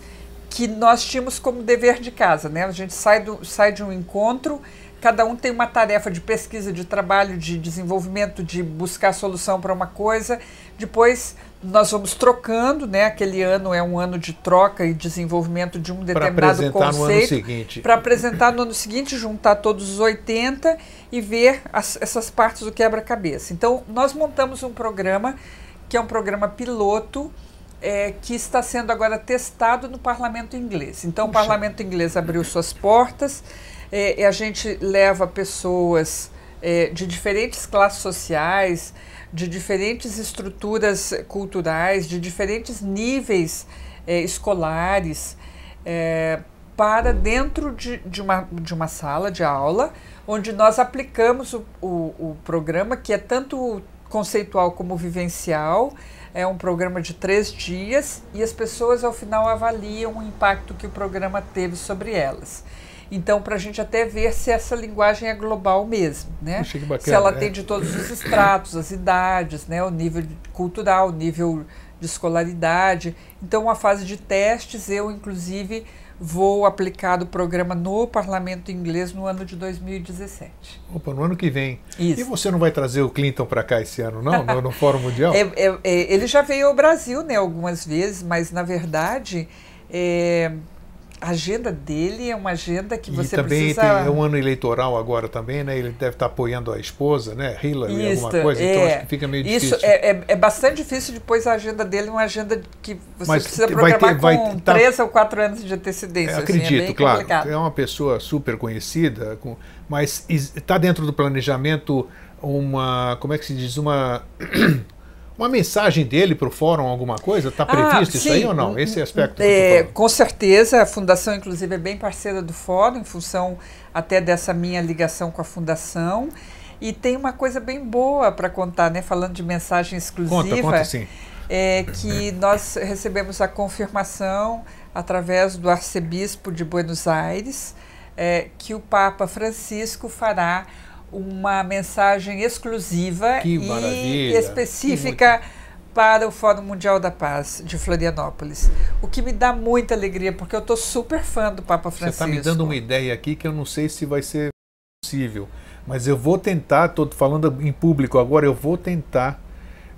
que nós tínhamos como dever de casa. Né? A gente sai, do, sai de um encontro, cada um tem uma tarefa de pesquisa, de trabalho, de desenvolvimento, de buscar solução para uma coisa. Depois nós vamos trocando, né? Aquele ano é um ano de troca e desenvolvimento de um determinado conceito. Para apresentar no ano seguinte, juntar todos os 80 e ver as- essas partes do quebra-cabeça. Então, nós montamos um programa que é um programa piloto é, que está sendo agora testado no parlamento inglês. Então, o Puxa. parlamento inglês abriu suas portas é, e a gente leva pessoas é, de diferentes classes sociais, de diferentes estruturas culturais, de diferentes níveis é, escolares, é, para dentro de, de, uma, de uma sala de aula, onde nós aplicamos o, o, o programa, que é tanto conceitual como vivencial. É um programa de três dias e as pessoas, ao final, avaliam o impacto que o programa teve sobre elas. Então, para a gente até ver se essa linguagem é global mesmo, né? Bacana, se ela é. tem de todos os estratos, as idades, né? o nível cultural, o nível de escolaridade. Então, uma fase de testes, eu, inclusive, vou aplicar do programa no parlamento inglês no ano de 2017. Opa, no ano que vem. Isso. E você não vai trazer o Clinton para cá esse ano, não? No, no Fórum Mundial? É, é, é, ele já veio ao Brasil né, algumas vezes, mas na verdade é, a agenda dele é uma agenda que e você também precisa. tem é um ano eleitoral agora também, né? Ele deve estar apoiando a esposa, né? Hillary, Isso, alguma coisa. Então é. acho que fica meio Isso difícil. é, é, é bastante difícil depois a agenda dele, é uma agenda que você Mas precisa te- vai programar ter- vai com ter- tá- três ou quatro anos de antecedência. É, assim, acredito, é claro. complicado. É uma pessoa super conhecida, com, mas está dentro do planejamento uma, como é que se diz, uma uma mensagem dele para o fórum, alguma coisa? Está previsto isso aí ou não? Esse aspecto É, com certeza, a Fundação, inclusive, é bem parceira do Fórum, em função até dessa minha ligação com a Fundação. E tem uma coisa bem boa para contar, né? Falando de mensagem exclusiva. Conta, conta sim. é que nós recebemos a confirmação através do arcebispo de Buenos Aires é, que o Papa Francisco fará uma mensagem exclusiva Que e maravilha, específica para o Fórum Mundial da Paz de Florianópolis. O que me dá muita alegria, porque eu estou super fã do Papa Francisco. Você está me dando uma ideia aqui que eu não sei se vai ser possível, mas eu vou tentar, estou falando em público agora, eu vou tentar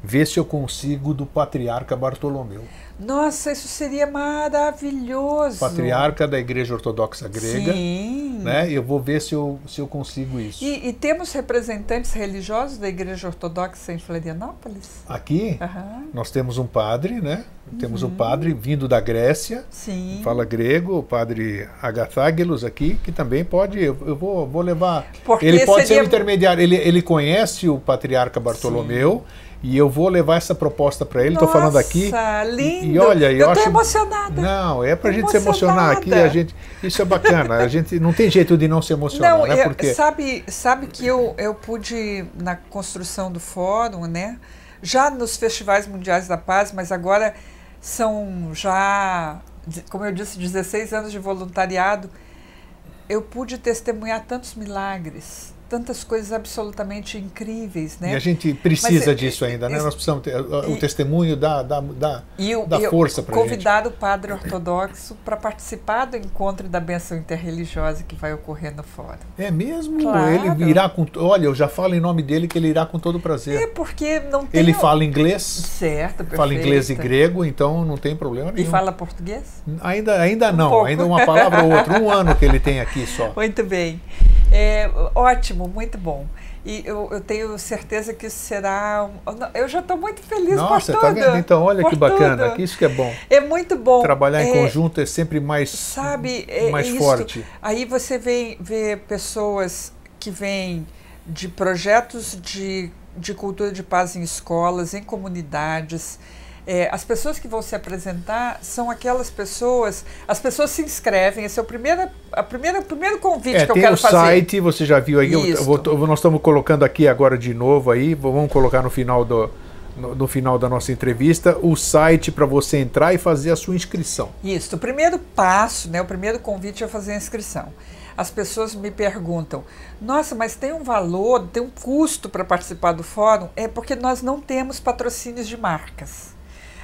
ver se eu consigo do patriarca Bartolomeu. Nossa, isso seria maravilhoso. Patriarca da Igreja Ortodoxa Grega. Sim. Né? Eu vou ver se eu, se eu consigo isso. E, e temos representantes religiosos da Igreja Ortodoxa em Florianópolis? Aqui, Aham. nós temos um padre, né? Temos um padre vindo da Grécia, Sim. fala grego, o padre Agathágelos aqui, que também pode, eu, eu vou, vou levar. Porque ele pode ser seria- o intermediário, ele, ele conhece o patriarca Bartolomeu e eu vou levar essa proposta para ele. Estou falando aqui. Nossa, e- lindo. E, olha, eu, eu acho. emocionada. Não, é pra Tô gente se emocionar aqui, a gente, isso é bacana. A gente não tem jeito de não se emocionar, Não, né? Porque sabe, sabe que eu, eu pude, na construção do fórum, né? Já nos festivais mundiais da paz, mas agora são já, como eu disse, 16 anos de voluntariado, eu pude testemunhar tantos milagres, tantas coisas absolutamente incríveis, né? e a gente precisa Mas, é, disso ainda, né? é, Nós precisamos ter o e- testemunho da, da, da, E e eu força gente. convidar o padre ortodoxo para participar do encontro da benção interreligiosa que vai ocorrer no fórum. É mesmo? Claro. Ele irá com. Olha, eu já falo em nome dele que ele irá com todo prazer. É porque não tem. Ele o- fala inglês, Certo, fala inglês e perfeito. grego, então não tem problema E nenhum. fala português? Ainda, ainda não, pouco. ainda uma palavra ou outra. Um ano que ele tem aqui só. Muito bem. É, ótimo, muito bom. E eu, eu tenho certeza que isso será. um- Eu já estou muito feliz Nossa, por tá tudo. vendo? Então, olha que bacana, tudo. que isso que é bom. É muito bom. Trabalhar em É, conjunto é sempre mais, Sabe, é, mais isso. forte. Aí você vê, vê pessoas que vêm de projetos de, de cultura de paz em escolas, em comunidades. É, as pessoas que vão se apresentar são aquelas pessoas. As pessoas se inscrevem. Esse é o primeiro, a primeira, o primeiro convite É, que eu tem quero o fazer. site, você já viu aí, eu- vou- nós estamos colocando aqui agora de novo aí, vamos colocar no final do no, no final da nossa entrevista o site para você entrar e fazer a sua inscrição. Isso. O primeiro passo, né, o primeiro convite é fazer a inscrição. As pessoas me perguntam: nossa, mas tem um valor, tem um custo para participar do fórum? É porque nós não temos patrocínios de marcas.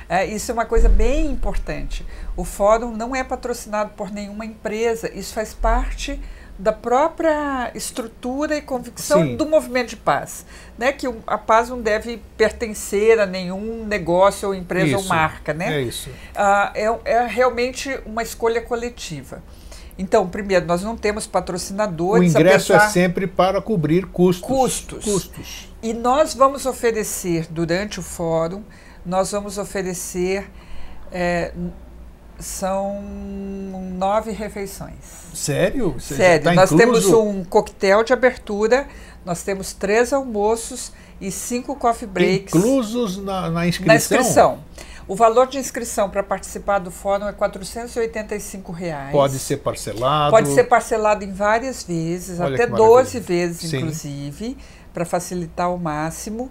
É, isso é uma coisa bem importante. O fórum não é patrocinado por nenhuma empresa, isso faz parte da própria estrutura e convicção Sim. do movimento de paz. Né? Que o- a paz não deve pertencer a nenhum negócio ou empresa ou Isso. marca. Né? É isso. Ah, é, é realmente uma escolha coletiva. Então, primeiro, nós não temos O patrocinadores. ingresso apesar- é sempre para cobrir custos. Custos. Custos. E nós vamos oferecer, durante o fórum, nós vamos oferecer. é, são nove refeições. Sério? Você Sério, tá nós temos incluso? um coquetel de abertura, nós temos três almoços e cinco coffee breaks. Inclusos na, na inscrição? Na inscrição. O valor de inscrição para participar do fórum é 485 reais. Pode ser parcelado. Pode ser parcelado em várias vezes, Olha até que 12 maravilha. vezes, Sim. inclusive, para facilitar ao máximo.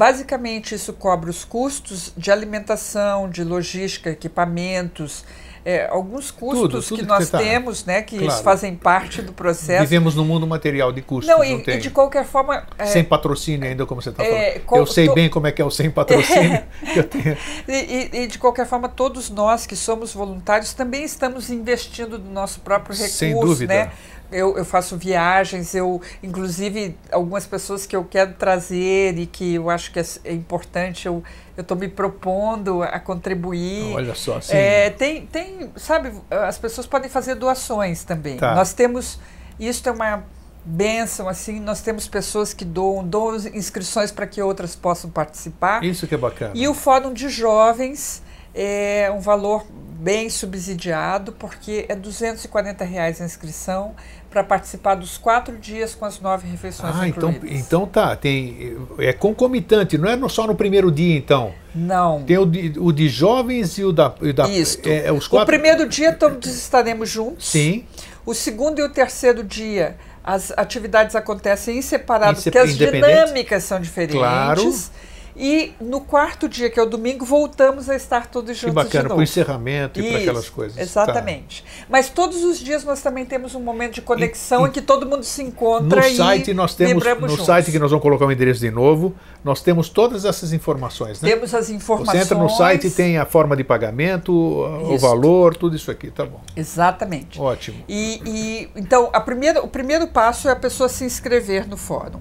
Basicamente, isso cobre os custos de alimentação, de logística, equipamentos, é, alguns custos Tudo, tudo que que nós tá- temos, né, que Claro. fazem parte do processo. Vivemos num mundo material de custos, não, não, e, tem. e de qualquer forma. é, Sem patrocínio ainda, como você está É, falando. qual- Eu sei to- bem como é que é o sem patrocínio. que eu tenho. E, e- e, de qualquer forma, todos nós que somos voluntários também estamos investindo do nosso próprio recurso, Sem dúvida. né? Eu, eu faço viagens, eu, inclusive, algumas pessoas que eu quero trazer e que eu acho que é, é importante, eu estou me propondo a contribuir. Olha só, assim. É, tem, tem, sabe, as pessoas podem fazer doações também. Tá. Nós temos, isso é uma benção, assim, nós temos pessoas que doam, doam inscrições para que outras possam participar. Isso que é bacana. E o Fórum de Jovens é um valor bem subsidiado, porque é 240 reais a inscrição para participar dos quatro dias com as nove refeições Ah, então, incluídas. então tá. Tem, é concomitante, não é só no primeiro dia, então. Não. Tem o de, o de jovens e o da. e da Isto. É, é os O quatro. primeiro dia todos estaremos juntos. Sim. O segundo e o terceiro dia, as atividades acontecem em separado, porque as dinâmicas são diferentes. Claro. E no quarto dia, que é o domingo, voltamos a estar todos juntos. Que bacana, para o encerramento e para aquelas coisas. Exatamente. Tá. Mas todos os dias nós também temos um momento de conexão e, em que todo mundo se encontra. No site nós temos no juntos. site que nós vamos colocar o endereço de novo, nós temos todas essas informações, né? Temos as informações. Você entra no site tem a forma de pagamento, isso. o valor, tudo isso aqui, tá bom. Exatamente. Ótimo. E, e então a primeira, o primeiro passo é a pessoa se inscrever no fórum.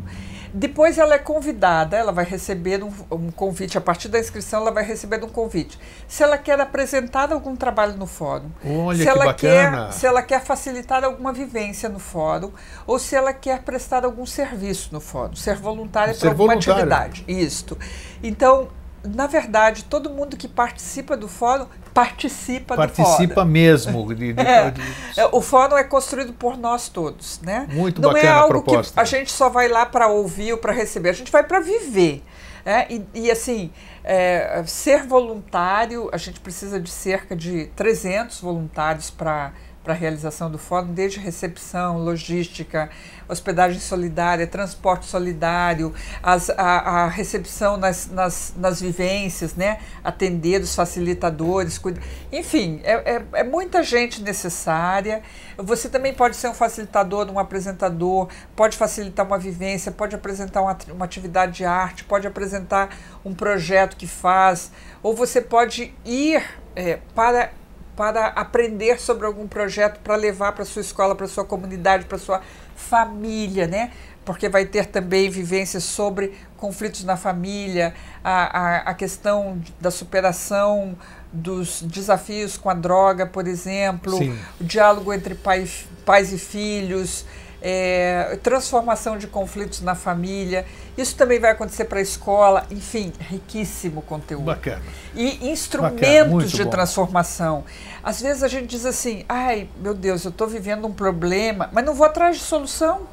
Depois ela é convidada, ela vai receber um, um, convite, a partir da inscrição ela vai receber um convite. Se ela quer apresentar algum trabalho no fórum, Olha, se, ela quer, se ela quer facilitar alguma vivência no fórum, ou se ela quer prestar algum serviço no fórum, ser voluntária para alguma atividade. Isto. Então, na verdade, todo mundo que participa do fórum participa, participa do fórum. Participa mesmo. De, de, é, de... É, o fórum é construído por nós todos, né? Muito Não bacana é algo a proposta. que a gente só vai lá para ouvir ou para receber, a gente vai para viver. É, e, e, assim, é, ser voluntário, a gente precisa de cerca de 300 voluntários para para a realização do fórum, desde recepção, logística, hospedagem solidária, transporte solidário, as, a, a, recepção nas, nas, nas, vivências, né? atender os facilitadores, cuida... enfim, é, é, é, muita gente necessária. Você também pode ser um facilitador, um apresentador, pode facilitar uma vivência, pode apresentar uma, uma atividade de arte, pode apresentar um projeto que faz, ou você pode ir é, para para aprender sobre algum projeto para levar para sua escola, para sua comunidade, para sua família, né? Porque vai ter também vivências sobre conflitos na família, a, a, a questão da superação dos desafios com a droga, por exemplo, Sim. o diálogo entre pai, pais e filhos, é, transformação de conflitos na família. Isso também vai acontecer para a escola, enfim, riquíssimo conteúdo. Bacana. E instrumentos Bacana, de bom. transformação. Às vezes a gente diz assim: ai, meu Deus, eu estou vivendo um problema, mas não vou atrás de solução.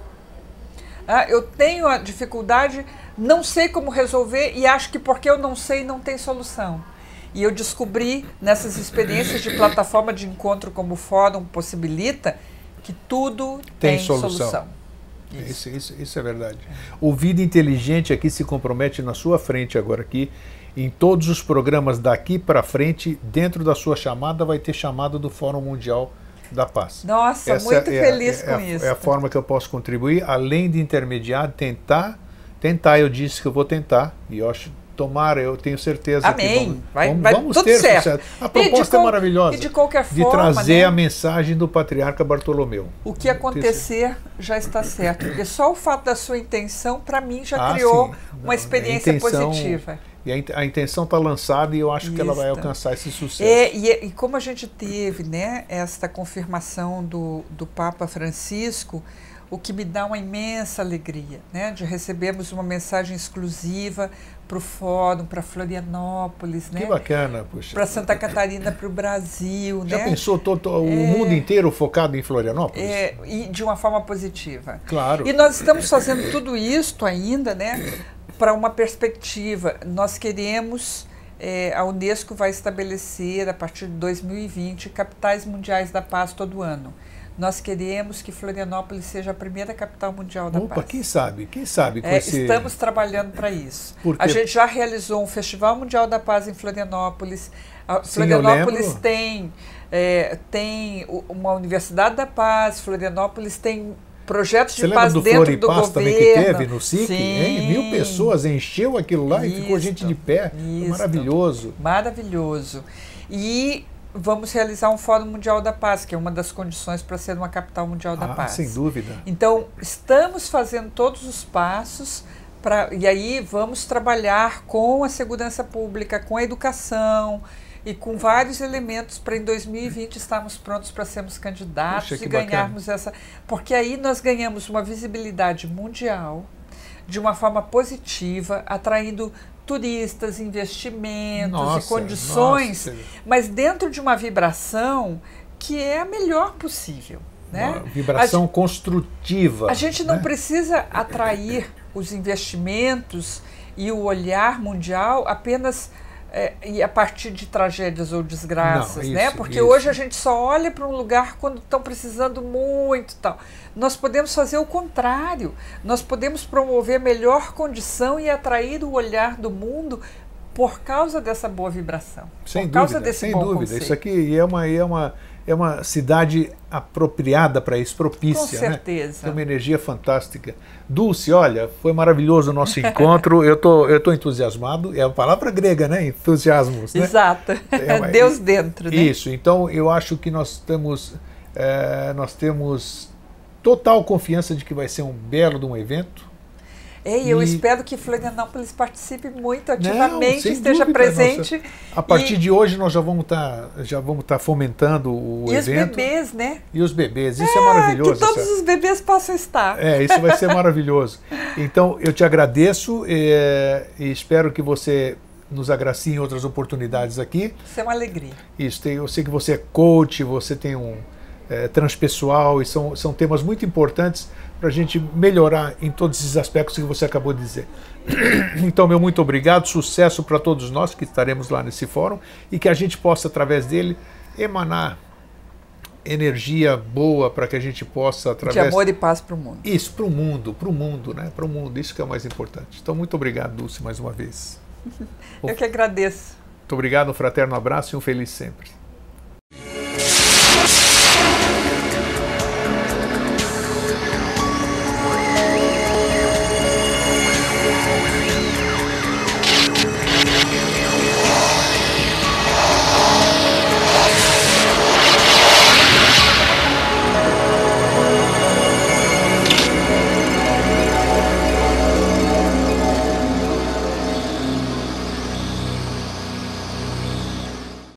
Ah, eu tenho a dificuldade, não sei como resolver e acho que porque eu não sei, não tem solução. E eu descobri nessas experiências de plataforma de encontro como o Fórum possibilita que tudo tem, tem solução. solução. Isso. Isso, isso, é verdade. O Vida Inteligente aqui se compromete na sua frente agora aqui. Em todos os programas daqui para frente, dentro da sua chamada, vai ter chamada do Fórum Mundial da Paz. Nossa, Essa muito é, feliz é, com isso. É a forma que eu posso contribuir, além de intermediar, tentar, tentar, eu disse que eu vou tentar, e eu acho Tomara, eu tenho certeza Amém. que vamos, vai, vamos, vai vamos ter certo. sucesso. A proposta é maravilhosa. E de qualquer de forma, trazer né, a mensagem do patriarca Bartolomeu. O que acontecer já está certo. Porque só o fato da sua intenção, para mim, já Ah, criou sim. uma Não, experiência intenção- positiva. E a, in- a intenção está lançada e eu acho que ela vai Isso. alcançar esse sucesso. É, e, e como a gente teve né, esta confirmação do, do Papa Francisco, o que me dá uma imensa alegria, né, de recebermos uma mensagem exclusiva para o Fórum, para Florianópolis, Que né, bacana, puxa. para Santa Catarina, para o Brasil, Já né, pensou todo, o mundo inteiro focado em Florianópolis? é, e de uma forma positiva. Claro. E nós estamos fazendo tudo isto ainda, né, para uma perspectiva. Nós queremos, eh, a Unesco vai estabelecer, a partir de 2020, capitais mundiais da paz todo ano. Nós queremos que Florianópolis seja a primeira capital mundial da Opa, paz. quem sabe? Quem sabe com É, esse... Estamos trabalhando para isso. Porque- A gente já realizou um Festival Mundial da Paz em Florianópolis. A Sim, Florianópolis tem, é, tem uma Universidade da Paz, Florianópolis tem projetos Você de paz do dentro do governo. também que teve no SIC? Mil pessoas encheu aquilo lá e ficou Isso, gente de pé. Isso. Maravilhoso. Maravilhoso. E vamos realizar um Fórum Mundial da Paz, que é uma das condições para ser uma capital mundial da Ah, paz. sem dúvida. Então, estamos fazendo todos os passos para e aí vamos trabalhar com a segurança pública, com a educação e com vários elementos para em 2020 estarmos prontos para sermos candidatos e ganharmos essa, porque aí nós ganhamos uma visibilidade mundial de uma forma positiva, atraindo turistas, investimentos Nossa, e condições, nossa. mas dentro de uma vibração que é a melhor possível, né? Uma vibração construtiva. A gente não né? precisa atrair os investimentos e o olhar mundial apenas é, e a partir de tragédias ou desgraças, Não, né? isso, Porque isso. hoje a gente só olha para um lugar quando estão precisando muito tal. Nós podemos fazer o contrário. Nós podemos promover melhor condição e atrair o olhar do mundo por causa dessa boa vibração. Sem por causa dúvida, sem dúvida. conceito. Isso aqui é uma, é uma, é uma cidade apropriada para isso, propícia. Com né? certeza. Tem uma energia fantástica. Dulce, olha, foi maravilhoso o nosso encontro. eu tô, eu tô entusiasmado. É a palavra grega, né? Entusiasmos, né? Exato. É uma- Deus dentro, né? Isso. Então, eu acho que nós temos, eh, nós temos total confiança de que vai ser um belo de um evento. É, e eu E- espero que Florianópolis participe muito Não, ativamente, sem esteja dúvida, presente. nossa. A partir E- de hoje nós já vamos estar já vamos estar fomentando o e os evento bebês, né? e os bebês. Isso é, Ah, maravilhoso. que todos essa- os bebês possam estar. É, isso vai ser maravilhoso. Então, eu te agradeço eh, e espero que você nos agracie em outras oportunidades aqui. Isso é uma alegria. Isso, tem, eu sei que você é coach, você tem um é, transpessoal, e são, são temas muito importantes para a gente melhorar em todos esses aspectos que você acabou de dizer. Então, meu muito obrigado, sucesso para todos nós que estaremos lá nesse fórum e que a gente possa, através dele, emanar energia boa para que a gente possa, De através amor e paz para o mundo. isso, para o mundo, para o mundo, né? Para o mundo, isso que é o mais importante. Então, muito obrigado, Dulce, mais uma vez. Eu que agradeço. Muito obrigado, um fraterno abraço e um feliz sempre.